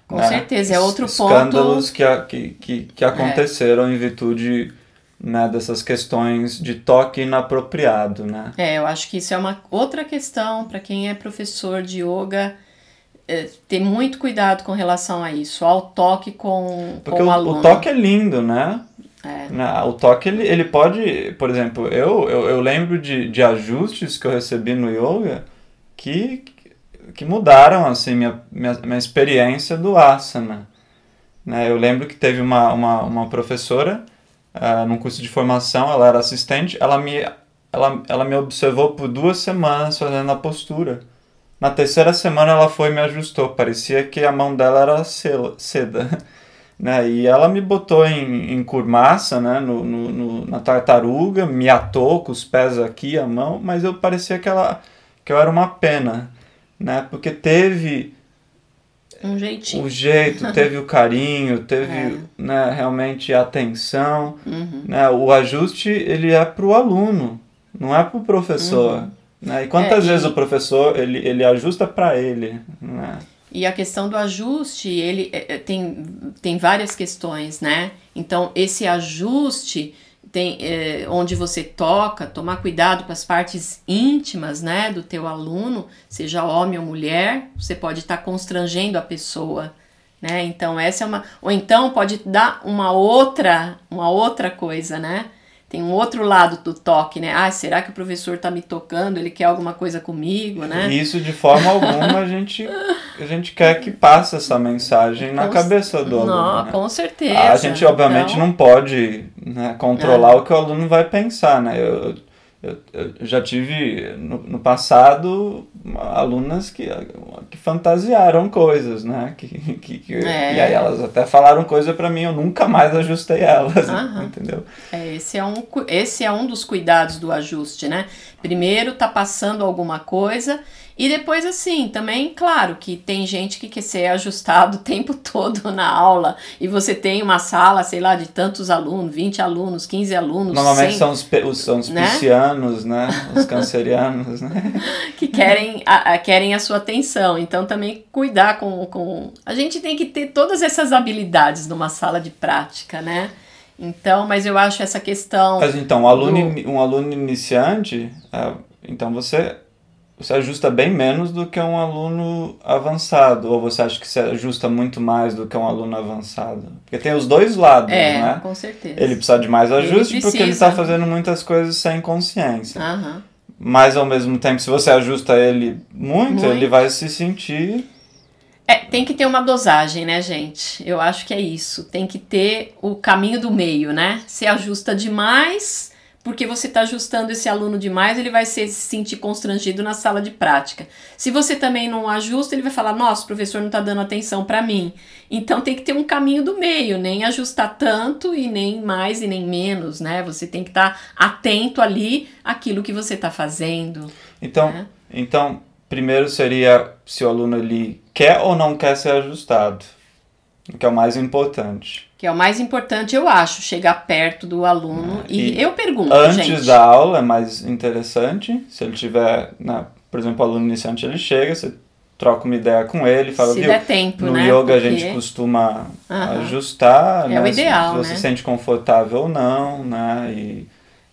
Com né? certeza, é outro escândalos ponto. Escândalos que, que, que aconteceram é. em virtude né, dessas questões de toque inapropriado. Né? É, eu acho que isso é uma outra questão para quem é professor de yoga. É, ter muito cuidado com relação a isso, ao toque com, Porque com o, o aluno. o toque é lindo, né? É. O toque, ele, ele pode, por exemplo, eu, eu, eu lembro de, de ajustes que eu recebi no yoga que, que mudaram, assim, minha, minha, minha experiência do asana. Né? Eu lembro que teve uma, uma, uma professora uh, num curso de formação, ela era assistente, ela me, ela, ela me observou por duas semanas fazendo a postura. Na terceira semana ela foi e me ajustou, parecia que a mão dela era seda. né? E ela me botou em, em curmaça, né? No, no, no, na tartaruga, me atou com os pés aqui, a mão, mas eu parecia que, ela, que eu era uma pena, né? Porque teve um jeitinho. O jeito, teve o carinho, teve é. né, realmente a atenção. Uhum. Né, o ajuste ele é para o aluno, não é para o professor. Uhum. Né? E quantas é, vezes e... o professor ele, ele ajusta para ele? Né? E a questão do ajuste, ele é, é, tem, tem várias questões, né? Então, esse ajuste tem é, onde você toca, tomar cuidado com as partes íntimas, né, do teu aluno, seja homem ou mulher, você pode estar tá constrangendo a pessoa, né? Então essa é uma, ou então pode dar uma outra, uma outra coisa, né? Tem um outro lado do toque, né? Ah, será que o professor está me tocando? Ele quer alguma coisa comigo, né? Isso de forma alguma a gente a gente quer que passe essa mensagem na cabeça do aluno. Não, né? Com certeza. A gente obviamente então... não pode né, controlar é. o que o aluno vai pensar, né? Eu, eu, eu já tive no, no, passado alunas que, que fantasiaram coisas, né? Que, que, que é. E aí elas até falaram coisa para mim, eu nunca mais ajustei elas, Aham. entendeu? É, esse, é um, esse é um dos cuidados do ajuste, né? Primeiro tá passando alguma coisa e depois, assim, também, claro que tem gente que quer ser ajustado o tempo todo na aula e você tem uma sala, sei lá, de tantos alunos, 20 alunos, 15 alunos. Normalmente 100, são os, os, são os né? piscianos, né? Os cancerianos, né? que querem a, a, querem a sua atenção. Então, também cuidar com, com. A gente tem que ter todas essas habilidades numa sala de prática, né? Então, mas eu acho essa questão. Mas então, um aluno, do... um aluno iniciante, é, então você você ajusta bem menos do que um aluno avançado, ou você acha que você ajusta muito mais do que um aluno avançado? Porque tem os dois lados, é, né? com certeza. Ele precisa de mais ajuste ele porque ele está fazendo muitas coisas sem consciência. Uhum. Mas ao mesmo tempo, se você ajusta ele muito, muito, ele vai se sentir. É, tem que ter uma dosagem, né, gente? Eu acho que é isso. Tem que ter o caminho do meio, né? Se ajusta demais porque você está ajustando esse aluno demais, ele vai se sentir constrangido na sala de prática. Se você também não ajusta, ele vai falar: nossa, o professor não está dando atenção para mim. Então tem que ter um caminho do meio, nem ajustar tanto e nem mais e nem menos, né? Você tem que estar tá atento ali àquilo que você está fazendo. Então, né? então, primeiro seria se o aluno ele quer ou não quer ser ajustado, que é o mais importante que é o mais importante, eu acho, chegar perto do aluno e, e eu pergunto, antes gente. da aula é mais interessante, se ele tiver, né, por exemplo, o aluno iniciante ele chega, você troca uma ideia com ele, fala, se viu, der tempo, no né? yoga Porque... a gente costuma ajustar, é né, o ideal, se você né? se sente confortável ou não, né, e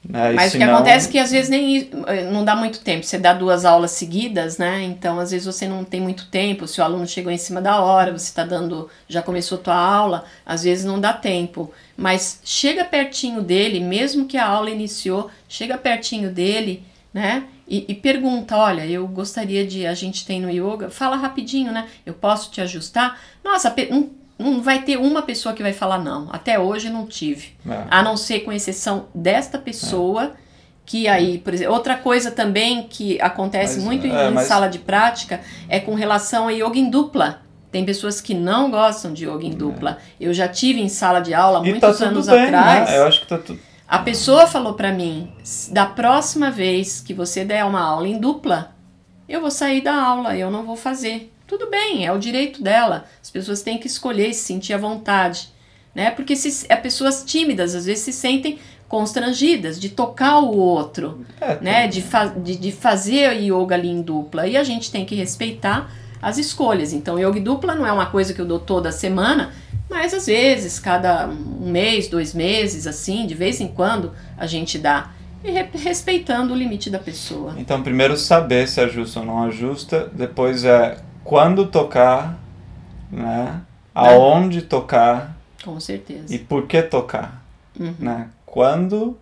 né? Mas o que acontece é que às vezes nem eh, não dá muito tempo. Você dá duas aulas seguidas, né? Então às vezes você não tem muito tempo. Se o aluno chegou em cima da hora, você está dando, já começou tua aula, às vezes não dá tempo. Mas chega pertinho dele, mesmo que a aula iniciou, chega pertinho dele, né? E, e pergunta, olha, eu gostaria de, a gente tem no yoga, fala rapidinho, né? Eu posso te ajustar? Nossa, não não vai ter uma pessoa que vai falar não. Até hoje não tive. É. A não ser com exceção desta pessoa. É. Que aí, por exemplo, outra coisa também que acontece mas, muito é, em mas... sala de prática é com relação a yoga em dupla. Tem pessoas que não gostam de yoga em dupla. É. Eu já tive em sala de aula e muitos tá anos bem, né? atrás. Né? Eu acho que tá tudo. A pessoa falou para mim: da próxima vez que você der uma aula em dupla, eu vou sair da aula, eu não vou fazer. Tudo bem, é o direito dela. As pessoas têm que escolher e se sentir à vontade, né? Porque se, é pessoas tímidas às vezes se sentem constrangidas de tocar o outro, é, né? De, fa de, de fazer yoga ali em dupla. E a gente tem que respeitar as escolhas. Então, yoga dupla não é uma coisa que eu dou toda semana, mas às vezes, cada um mês, dois meses, assim, de vez em quando, a gente dá. E respeitando o limite da pessoa. Então, primeiro saber se ajusta ou não ajusta, depois é quando tocar, né? Aonde tocar. Com certeza. E por que tocar, uhum. né? Quando,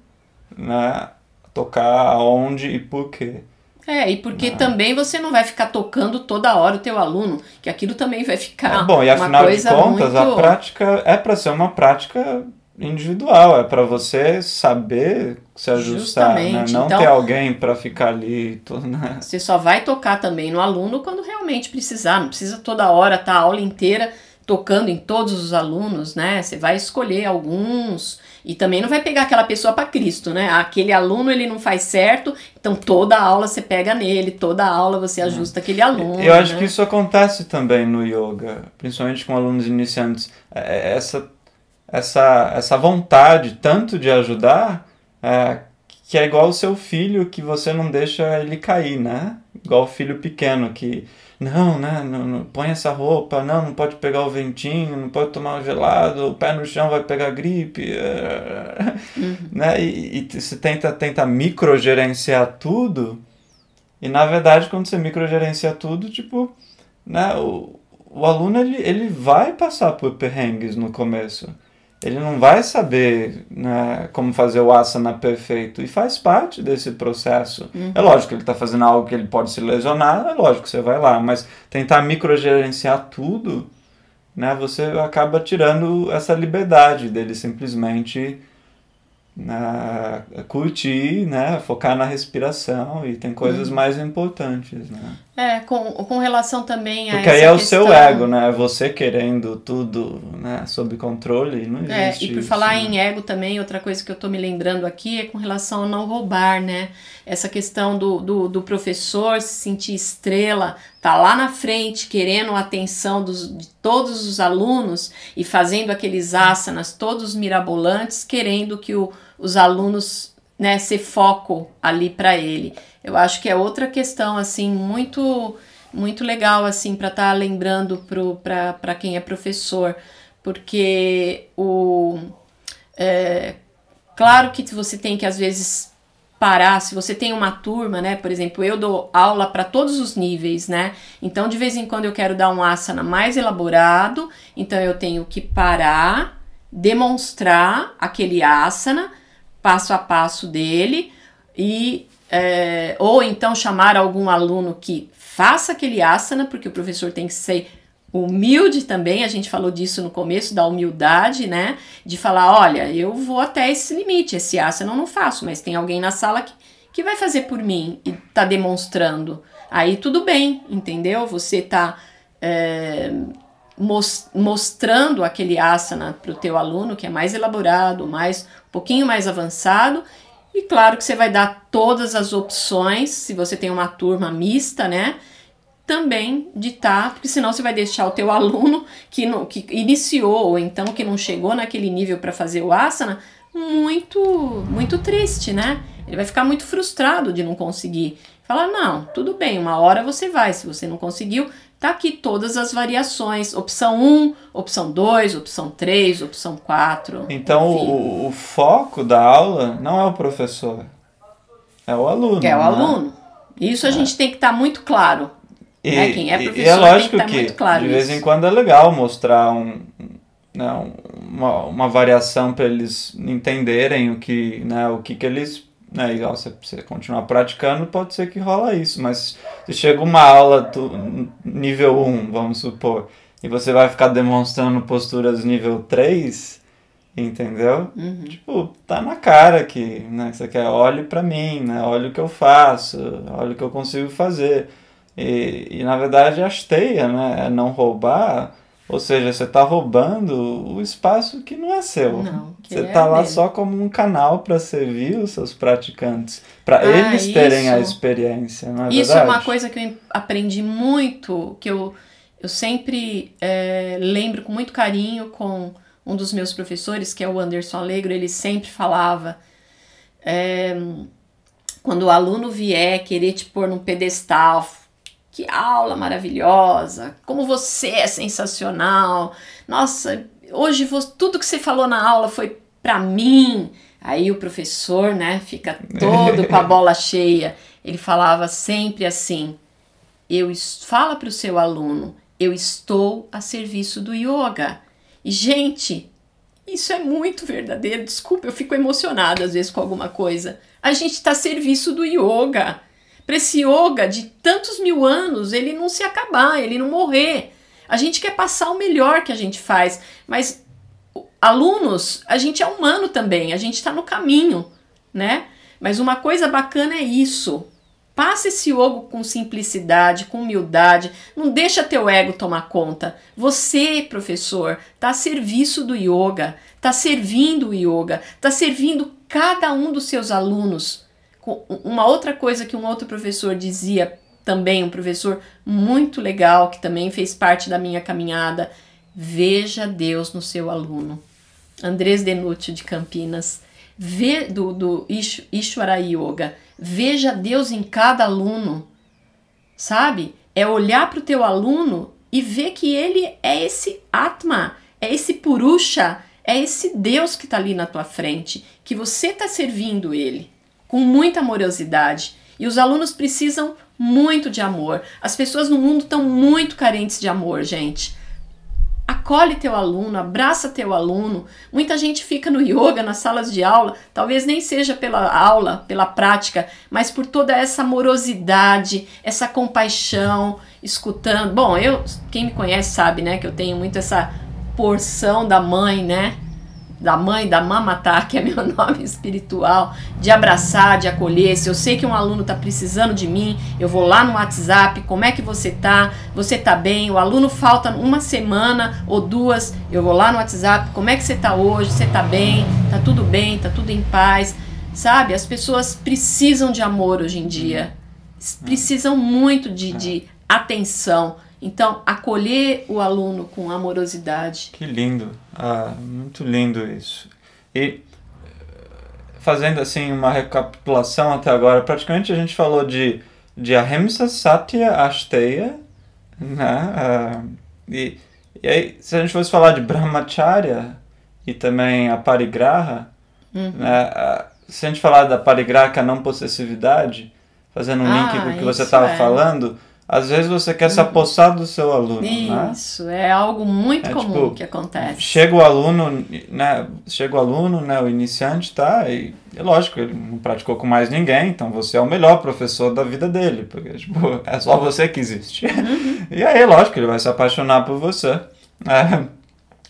né? Tocar, aonde e por quê. É, e porque né? também você não vai ficar tocando toda hora o teu aluno, que aquilo também vai ficar. É bom, e afinal de contas, muito... a prática é para ser uma prática individual, é para você saber se ajustar, né? não então, ter alguém para ficar ali. Tudo, né? Você só vai tocar também no aluno quando realmente precisar, não precisa toda hora estar tá a aula inteira tocando em todos os alunos, né? Você vai escolher alguns e também não vai pegar aquela pessoa para Cristo, né? Aquele aluno ele não faz certo, então toda aula você pega nele, toda aula você ajusta aquele aluno. Eu acho né? que isso acontece também no yoga, principalmente com alunos iniciantes. É, essa essa essa vontade tanto de ajudar é, que é igual o seu filho que você não deixa ele cair, né? Igual o filho pequeno que não, né? Não, não, põe essa roupa, não, não pode pegar o ventinho, não pode tomar um gelado, o pé no chão vai pegar gripe, uhum. né? E, e você tenta, tenta microgerenciar tudo, e na verdade quando você microgerencia tudo, tipo, né? O, o aluno ele, ele vai passar por perrengues no começo ele não vai saber né, como fazer o asana perfeito e faz parte desse processo. Uhum. É lógico que ele está fazendo algo que ele pode se lesionar, é lógico que você vai lá, mas tentar microgerenciar tudo, né, você acaba tirando essa liberdade dele simplesmente né, curtir, né, focar na respiração e tem coisas uhum. mais importantes, né? É, com, com relação também a Porque aí é o questão... seu ego, né? Você querendo tudo, né, sob controle, não existe É, e por isso, falar né? em ego também, outra coisa que eu tô me lembrando aqui é com relação a não roubar, né? Essa questão do, do, do professor se sentir estrela, tá lá na frente querendo a atenção dos, de todos os alunos e fazendo aqueles asanas todos mirabolantes, querendo que o, os alunos né, ser foco ali para ele. Eu acho que é outra questão assim muito muito legal assim para estar tá lembrando para quem é professor, porque o é, claro que você tem que às vezes parar, se você tem uma turma, né? Por exemplo, eu dou aula para todos os níveis, né? Então, de vez em quando eu quero dar um asana mais elaborado, então eu tenho que parar, demonstrar aquele asana, passo a passo dele, e é, ou então chamar algum aluno que faça aquele asana, porque o professor tem que ser humilde também, a gente falou disso no começo, da humildade, né? De falar, olha, eu vou até esse limite, esse asana eu não faço, mas tem alguém na sala que, que vai fazer por mim e tá demonstrando. Aí tudo bem, entendeu? Você tá é, mostrando aquele asana para o teu aluno que é mais elaborado, mais um pouquinho mais avançado, e claro que você vai dar todas as opções, se você tem uma turma mista, né? Também de estar, tá, porque senão você vai deixar o teu aluno que, não, que iniciou ou então que não chegou naquele nível para fazer o asana muito, muito triste, né? Ele vai ficar muito frustrado de não conseguir. Falar, não, tudo bem, uma hora você vai, se você não conseguiu, Tá aqui todas as variações, opção 1, opção 2, opção 3, opção 4. Então o, o, foco da aula não é o professor, é o aluno. É o né? aluno. Isso a é. gente tem que estar tá muito claro. E, né? Quem é professor e é lógico tem que, estar tá muito claro. De vez isso. em quando é legal mostrar um, né, uma, uma variação para eles entenderem o que, né, o que, que eles né, ó, se você continuar praticando, pode ser que rola isso, mas se chega uma aula tu, nível 1, vamos supor, e você vai ficar demonstrando posturas nível 3, entendeu? Uhum. Tipo, tá na cara que, né, você quer, olhe para mim, né, olhe o que eu faço, olhe o que eu consigo fazer. E, e na verdade a esteia, né, é não roubar, ou seja, você está roubando o espaço que não é seu. Não, você está é lá dele. só como um canal para servir os seus praticantes, para ah, eles terem isso, a experiência, não é Isso verdade? é uma coisa que eu aprendi muito, que eu, eu sempre é, lembro com muito carinho com um dos meus professores, que é o Anderson Alegro, ele sempre falava. É, quando o aluno vier querer te pôr num pedestal, que aula maravilhosa! Como você é sensacional! Nossa, hoje tudo que você falou na aula foi para mim. Aí o professor, né, fica todo com a bola cheia. Ele falava sempre assim: "Eu fala para o seu aluno, eu estou a serviço do yoga". E gente, isso é muito verdadeiro. Desculpa, eu fico emocionada às vezes com alguma coisa. A gente está a serviço do yoga para esse yoga de tantos mil anos ele não se acabar, ele não morrer. A gente quer passar o melhor que a gente faz, mas alunos, a gente é humano também, a gente está no caminho, né? Mas uma coisa bacana é isso. Passa esse yoga com simplicidade, com humildade. Não deixa teu ego tomar conta. Você, professor, está a serviço do yoga, está servindo o yoga, está servindo cada um dos seus alunos. Uma outra coisa que um outro professor dizia também, um professor muito legal, que também fez parte da minha caminhada, veja Deus no seu aluno. Andrés Denúcio de Campinas, vê, do, do Ishwara Yoga, veja Deus em cada aluno, sabe? É olhar para o teu aluno e ver que ele é esse Atma, é esse Purusha, é esse Deus que está ali na tua frente, que você está servindo ele com muita amorosidade. E os alunos precisam muito de amor. As pessoas no mundo estão muito carentes de amor, gente. Acolhe teu aluno, abraça teu aluno. Muita gente fica no yoga, nas salas de aula, talvez nem seja pela aula, pela prática, mas por toda essa amorosidade, essa compaixão, escutando. Bom, eu, quem me conhece sabe, né, que eu tenho muito essa porção da mãe, né? Da mãe, da Mamatá, que é meu nome espiritual, de abraçar, de acolher. Se eu sei que um aluno está precisando de mim, eu vou lá no WhatsApp, como é que você tá? Você tá bem? O aluno falta uma semana ou duas, eu vou lá no WhatsApp, como é que você tá hoje? Você tá bem? Tá tudo bem? Tá tudo em paz? Sabe? As pessoas precisam de amor hoje em dia. Precisam muito de, de atenção então, acolher o aluno com amorosidade. Que lindo, ah, muito lindo isso. E fazendo assim uma recapitulação até agora, praticamente a gente falou de, de Ahimsa Satya Asteya, né? Ah, e, e aí, se a gente fosse falar de Brahmacharya e também a Parigraha, uhum. né? Ah, se a gente falar da Parigraha, que é a não possessividade, fazendo um ah, link com o que você estava é. falando, às vezes você quer se uhum. apossar do seu aluno. Né? Isso, né? é algo muito é, comum tipo, que acontece. Chega o aluno, né? Chega o aluno, né? O iniciante, tá? E é lógico, ele não praticou com mais ninguém, então você é o melhor professor da vida dele, porque tipo, é só você que existe. Uhum. E aí, lógico, ele vai se apaixonar por você. É,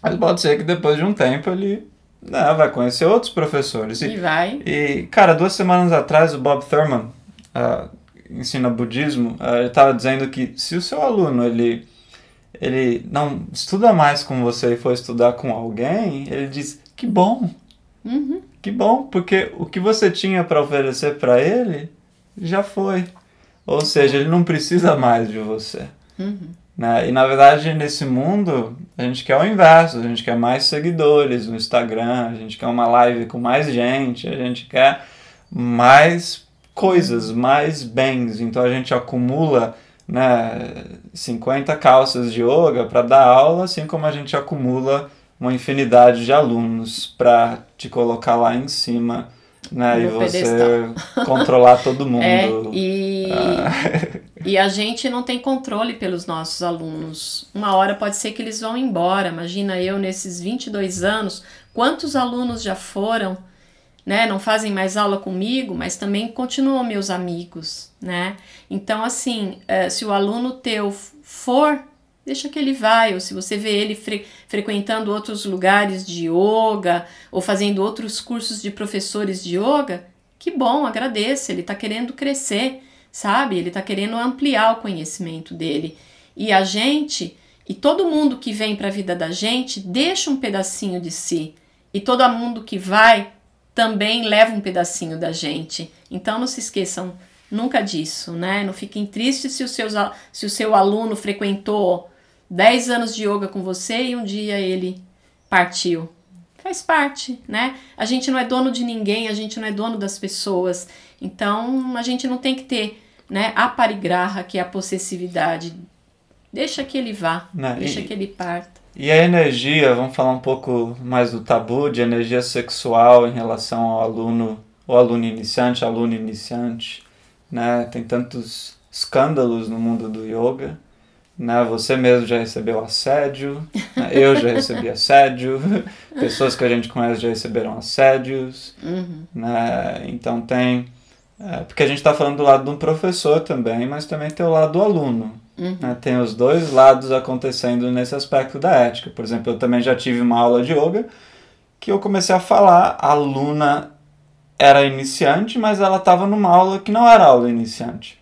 mas pode ser que depois de um tempo ele né, vai conhecer outros professores. E, e vai. E, cara, duas semanas atrás o Bob Thurman. Uh, ensina budismo, eh, ele estava dizendo que se o seu aluno ele ele não estuda mais com você e for estudar com alguém, ele diz que bom, uhum. que bom, porque o que você tinha para oferecer para ele já foi, ou seja, ele não precisa mais de você. Uhum. Né? E na verdade, nesse mundo, a gente quer o inverso: a gente quer mais seguidores no Instagram, a gente quer uma live com mais gente, a gente quer mais coisas, mais bens. Então a gente acumula né, 50 calças de yoga para dar aula, assim como a gente acumula uma infinidade de alunos para te colocar lá em cima. Né, e você pedestal. controlar todo mundo. É, e, ah. e a gente não tem controle pelos nossos alunos. Uma hora pode ser que eles vão embora. Imagina eu nesses 22 anos, quantos alunos já foram né? Não fazem mais aula comigo, mas também continuam meus amigos, né? Então, assim, eh, se o aluno teu for, deixa que ele vai, ou se você vê ele fre frequentando outros lugares de yoga, ou fazendo outros cursos de professores de yoga, que bom, agradeça, ele está querendo crescer, sabe? Ele está querendo ampliar o conhecimento dele. E a gente, e todo mundo que vem para a vida da gente, deixa um pedacinho de si. E todo mundo que vai também leva um pedacinho da gente. Então não se esqueçam nunca disso, né? Não fiquem tristes se o, seu, se o seu aluno frequentou 10 anos de yoga com você e um dia ele partiu. Faz parte, né? A gente não é dono de ninguém, a gente não é dono das pessoas. Então a gente não tem que ter né, a parigraha, que é a possessividade. Deixa que ele vá, não, deixa e... que ele parta. E a energia, vamos falar um pouco mais do tabu de energia sexual em relação ao aluno, o aluno iniciante, aluno iniciante, né? Tem tantos escândalos no mundo do yoga, né? Você mesmo já recebeu assédio, né? eu já recebi assédio, pessoas que a gente conhece já receberam assédios, uhum. né? Então tem, é, porque a gente está falando do lado de um professor também, mas também tem o lado do aluno, Uhum. Né? Tem os dois lados acontecendo nesse aspecto da ética. Por exemplo, eu também já tive uma aula de yoga que eu comecei a falar, a aluna era iniciante, mas ela estava numa aula que não era aula iniciante.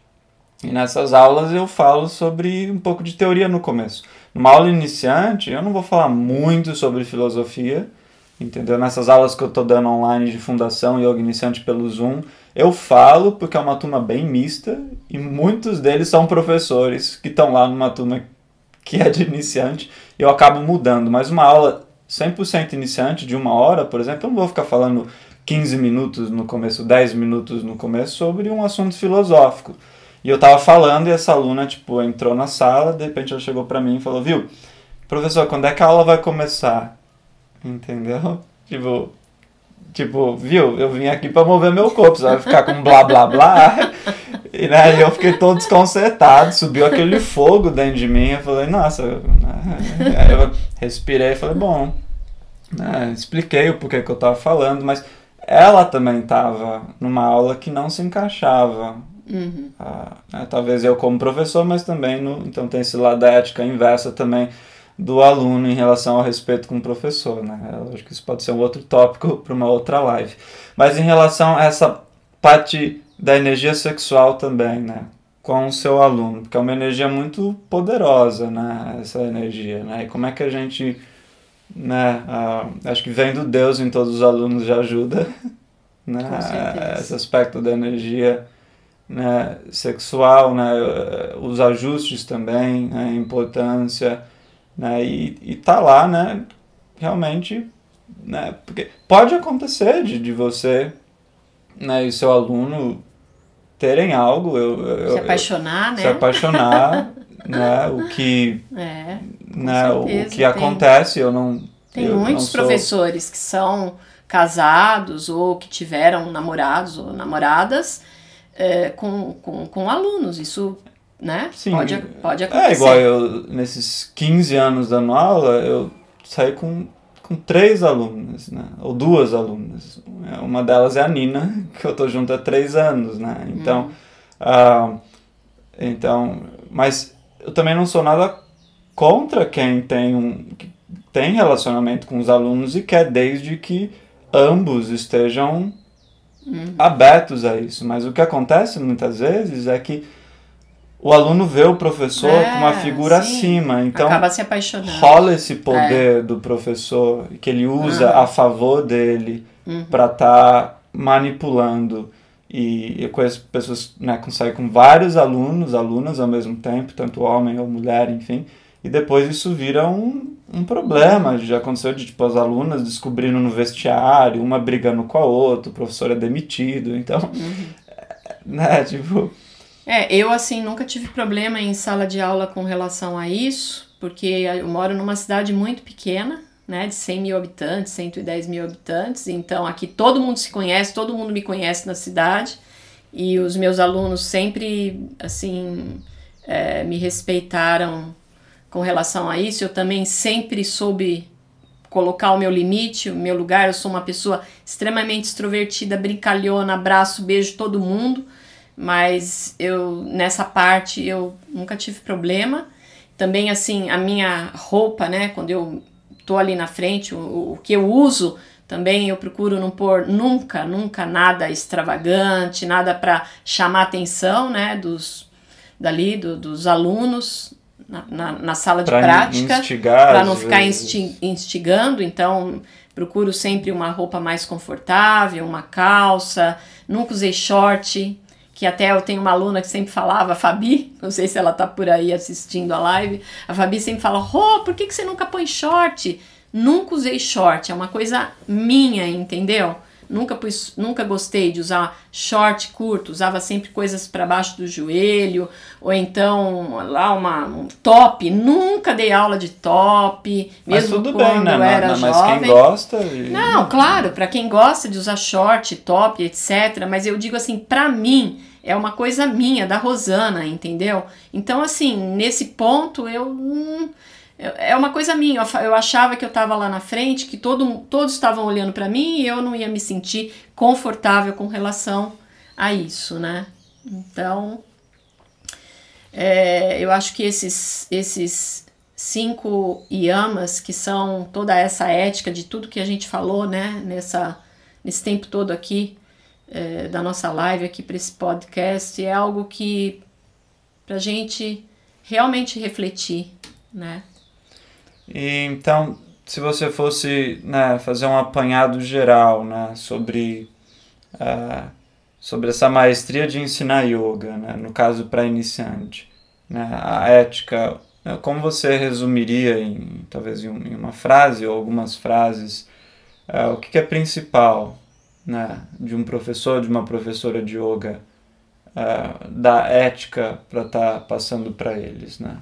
E nessas aulas eu falo sobre um pouco de teoria no começo. Numa aula iniciante, eu não vou falar muito sobre filosofia, entendeu? Nessas aulas que eu estou dando online de fundação e yoga iniciante pelo Zoom, eu falo porque é uma turma bem mista e muitos deles são professores que estão lá numa turma que é de iniciante e eu acabo mudando. Mas uma aula 100% iniciante de uma hora, por exemplo, eu não vou ficar falando 15 minutos no começo, 10 minutos no começo sobre um assunto filosófico. E eu tava falando e essa aluna, tipo, entrou na sala, de repente ela chegou para mim e falou, viu, professor, quando é que a aula vai começar? Entendeu? Tipo, tipo, viu, eu vim aqui para mover meu corpo, você vai ficar com blá blá blá. E né, eu fiquei todo desconcertado, subiu aquele fogo dentro de mim, eu falei, nossa, né? aí eu respirei e falei, bom, né, expliquei o porquê que eu tava falando, mas ela também tava numa aula que não se encaixava Uhum. Ah, né, talvez eu como professor, mas também no, então tem esse lado da ética inversa também do aluno em relação ao respeito com o professor, né? Eu acho que isso pode ser um outro tópico para uma outra live. Mas em relação a essa parte da energia sexual também, né? Com o seu aluno, porque é uma energia muito poderosa, né? Essa energia, né? E como é que a gente, né? Ah, acho que vendo Deus em todos os alunos já ajuda, né? Esse aspecto da energia né, sexual, né, os ajustes também, né, a importância, né, e, e tá lá, né, realmente, né, porque pode acontecer de, de você né, e seu aluno terem algo, eu, eu, se apaixonar, eu, né? Se apaixonar, né, o que, é, né, certeza, o que acontece, eu não tem eu muitos não sou... professores que são casados ou que tiveram namorados ou namoradas é, com, com, com alunos. Isso né? Sim, pode, pode acontecer. É igual eu, nesses 15 anos dando aula, eu saí com, com três alunas, né? Ou duas alunas. Uma delas é a Nina, que eu tô junto há três anos, né? Então, Uhum. ah, então, mas eu também não sou nada contra quem tem um que tem relacionamento com os alunos e quer desde que ambos estejam Uhum. abertos a isso. Mas o que acontece muitas vezes é que o aluno vê o professor É, com uma figura sim. acima, então Acaba se apaixonando. rola esse poder do professor que ele usa Ah. a favor dele Uhum. para estar manipulando. E eu conheço pessoas né, que saem com vários alunos, alunas ao mesmo tempo, tanto homem ou mulher, enfim. E depois isso vira um, um problema. Já aconteceu de tipo, as alunas descobrindo no vestiário, uma brigando com a outra, o professor é demitido. Então, Uhum. né, tipo. É, eu assim nunca tive problema em sala de aula com relação a isso, porque eu moro numa cidade muito pequena, né, de 100 mil habitantes, 110 mil habitantes, então aqui todo mundo se conhece, todo mundo me conhece na cidade, e os meus alunos sempre, assim, é, me respeitaram com relação a isso, eu também sempre soube colocar o meu limite, o meu lugar, eu sou uma pessoa extremamente extrovertida, brincalhona, abraço, beijo todo mundo, mas eu nessa parte eu nunca tive problema. Também assim, a minha roupa, né, quando eu tô ali na frente, o, o que eu uso, também eu procuro não pôr nunca, nunca nada extravagante, nada para chamar a atenção, né, dos dali do, dos alunos na, na, na sala de Pra prática, instigar, para não ficar insti- instigando. Então procuro sempre uma roupa mais confortável, uma calça. Nunca usei short, que até eu tenho uma aluna que sempre falava, a Fabi, não sei se ela tá por aí assistindo a live, a Fabi sempre fala, Rô, por que, que você nunca põe short? Nunca usei short, é uma coisa minha, entendeu? Nunca, pus, nunca gostei de usar short curto, usava sempre coisas para baixo do joelho, ou então lá uma, um top. Nunca dei aula de top, Mas mesmo tudo quando bem, né? eu era mas, mas jovem. quem gosta. e- Não, claro, para quem gosta de usar short, top, etc. Mas eu digo assim, pra mim é uma coisa minha, da Rosana, entendeu? Então, assim, nesse ponto eu. hum, é uma coisa minha. Eu achava que eu tava lá na frente, que todo, todos estavam olhando para mim e eu não ia me sentir confortável com relação a isso, né? Então, é, eu acho que esses, esses cinco yamas, que são toda essa ética de tudo que a gente falou, né, nessa, nesse tempo todo aqui, é, da nossa live aqui para esse podcast, é algo que para a gente realmente refletir, né? E então, se você fosse né, fazer um apanhado geral né, sobre, uh, sobre essa maestria de ensinar yoga, né, no caso para iniciante, né, a ética, né, como você resumiria em talvez em, uma frase ou algumas frases uh, o que, que, é principal né, de um professor, de uma professora de yoga, uh, da ética para estar tá passando para eles, né?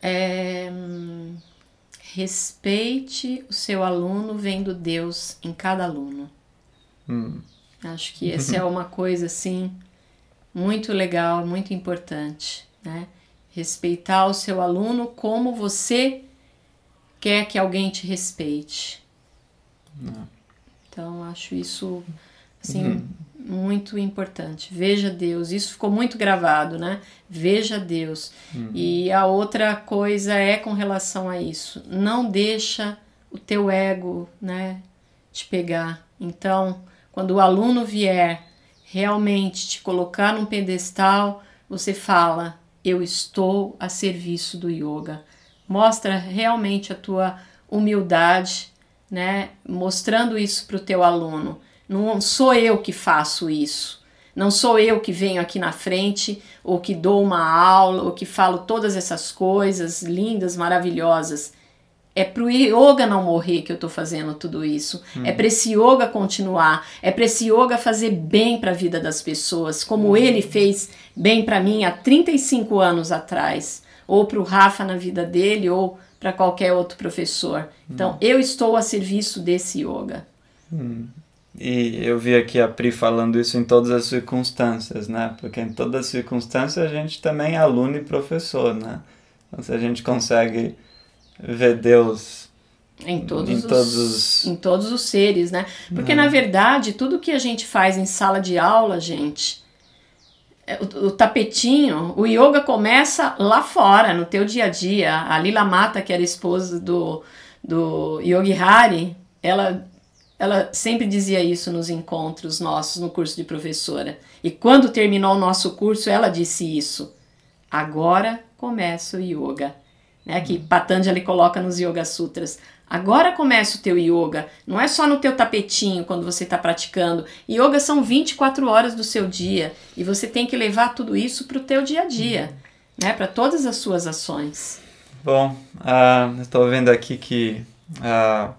É, respeite o seu aluno vendo Deus em cada aluno. Hum. Acho que essa é uma coisa assim muito legal, muito importante, né? Respeitar o seu aluno como você quer que alguém te respeite. Não. Então acho isso assim uhum. muito importante. Veja Deus, isso ficou muito gravado, né? Veja Deus. Uhum. E a outra coisa é com relação a isso, não deixa o teu ego, né, te pegar. Então, quando o aluno vier realmente te colocar num pedestal, você fala: "Eu estou a serviço do yoga". Mostra realmente a tua humildade, né? Mostrando isso para o teu aluno. Não sou eu que faço isso. Não sou eu que venho aqui na frente, ou que dou uma aula, ou que falo todas essas coisas lindas, maravilhosas. É pro yoga não morrer que eu tô fazendo tudo isso. Hum. É para esse yoga continuar. É para esse yoga fazer bem para a vida das pessoas, como hum. ele fez bem para mim há 35 anos atrás, ou para o Rafa na vida dele, ou para qualquer outro professor. Então, hum. eu estou a serviço desse yoga. Hum. E eu vi aqui a Pri falando isso em todas as circunstâncias, né? Porque em todas as circunstâncias a gente também é aluno e professor, né? Então, se a gente consegue ver Deus em todos, em os, todos os... em todos os seres, né? Porque, na verdade, tudo que a gente faz em sala de aula, gente, o, o, tapetinho, o yoga começa lá fora, no teu dia a dia. A Lila Mata, que era esposa do, do Yogi Hari, ela ela sempre dizia isso nos encontros nossos no curso de professora. E quando terminou o nosso curso, ela disse isso. Agora começa o yoga. Né, que Patanjali coloca nos Yoga Sutras. Agora começa o teu yoga. Não é só no teu tapetinho quando você está praticando. Yoga são 24 horas do seu dia. E você tem que levar tudo isso para o teu dia a dia. Né, para todas as suas ações. Bom, uh, estou vendo aqui que uh,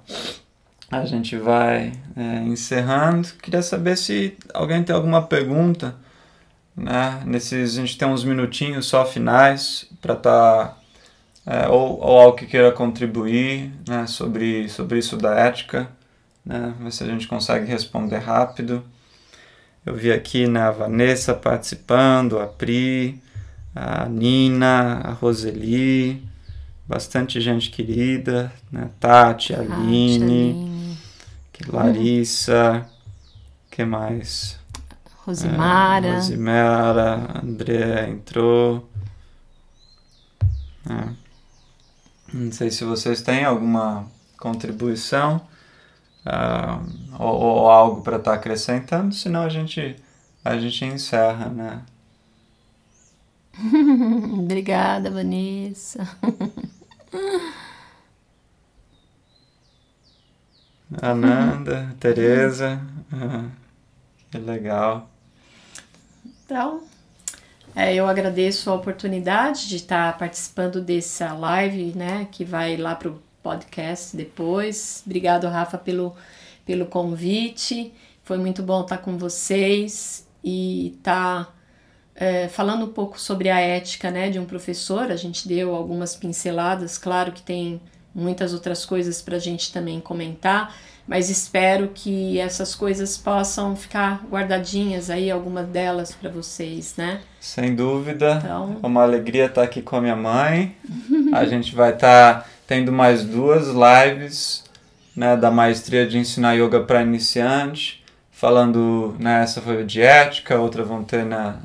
a gente vai é, encerrando. Queria saber se alguém tem alguma pergunta. Né? Nesses, a gente tem uns minutinhos só finais para estar. Tá, é, ou, ou algo que queira contribuir né? sobre, sobre isso da ética. Né? Ver se a gente consegue responder rápido. Eu vi aqui né, a Vanessa participando, a Pri, a Nina, a Roseli, bastante gente querida, né? Tati, a Aline. Larissa, que mais? Rosimara. É, Rosimara, André entrou. É. Não sei se vocês têm alguma contribuição uh, ou, ou, algo para estar tá acrescentando, senão a gente, a gente encerra, né? Obrigada, Vanessa. Ananda, Tereza, que legal. Então, é, eu agradeço a oportunidade de estar participando dessa live, né, que vai lá para o podcast depois. Obrigado, Rafa, pelo, pelo convite. Foi muito bom estar com vocês e estar é, falando um pouco sobre a ética, né, de um professor. A gente deu algumas pinceladas, claro que tem muitas outras coisas para a gente também comentar, mas espero que essas coisas possam ficar guardadinhas aí, algumas delas para vocês, né? Sem dúvida. Então... É uma alegria estar aqui com a minha mãe. a gente vai estar tendo mais duas lives né, da maestria de ensinar yoga para iniciante, falando, né, essa foi de ética, outra vão ter né,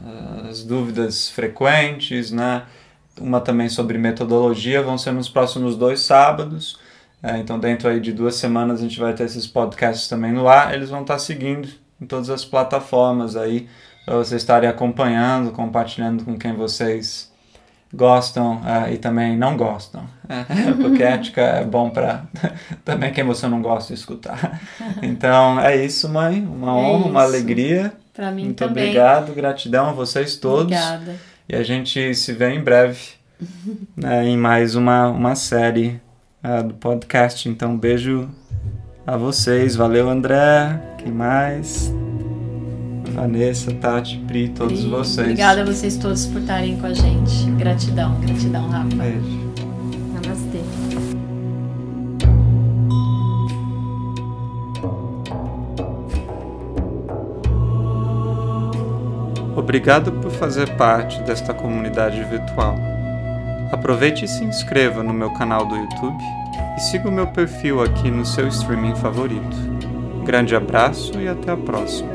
as dúvidas frequentes, né? uma também sobre metodologia, vão ser nos próximos dois sábados. É, então, dentro aí de duas semanas, a gente vai ter esses podcasts também no ar. Eles vão estar seguindo em todas as plataformas aí para vocês estarem acompanhando, compartilhando com quem vocês gostam uh, e também não gostam. Porque ética é bom para também quem você não gosta de escutar. Então é isso, mãe. Uma é honra, uma alegria. Para mim Muito também. obrigado, gratidão a vocês todos. Obrigada. E a gente se vê em breve né, em mais uma, uma série do podcast. Então, beijo a vocês. Valeu, André. Quem mais? Vanessa, Tati, Pri, todos Pri, vocês. Obrigada a vocês todos por estarem com a gente. Gratidão, gratidão, Rafa. Beijo. Namastê. Obrigado por fazer parte desta comunidade virtual. Aproveite e se inscreva no meu canal do YouTube e siga o meu perfil aqui no seu streaming favorito. Grande abraço e até a próxima.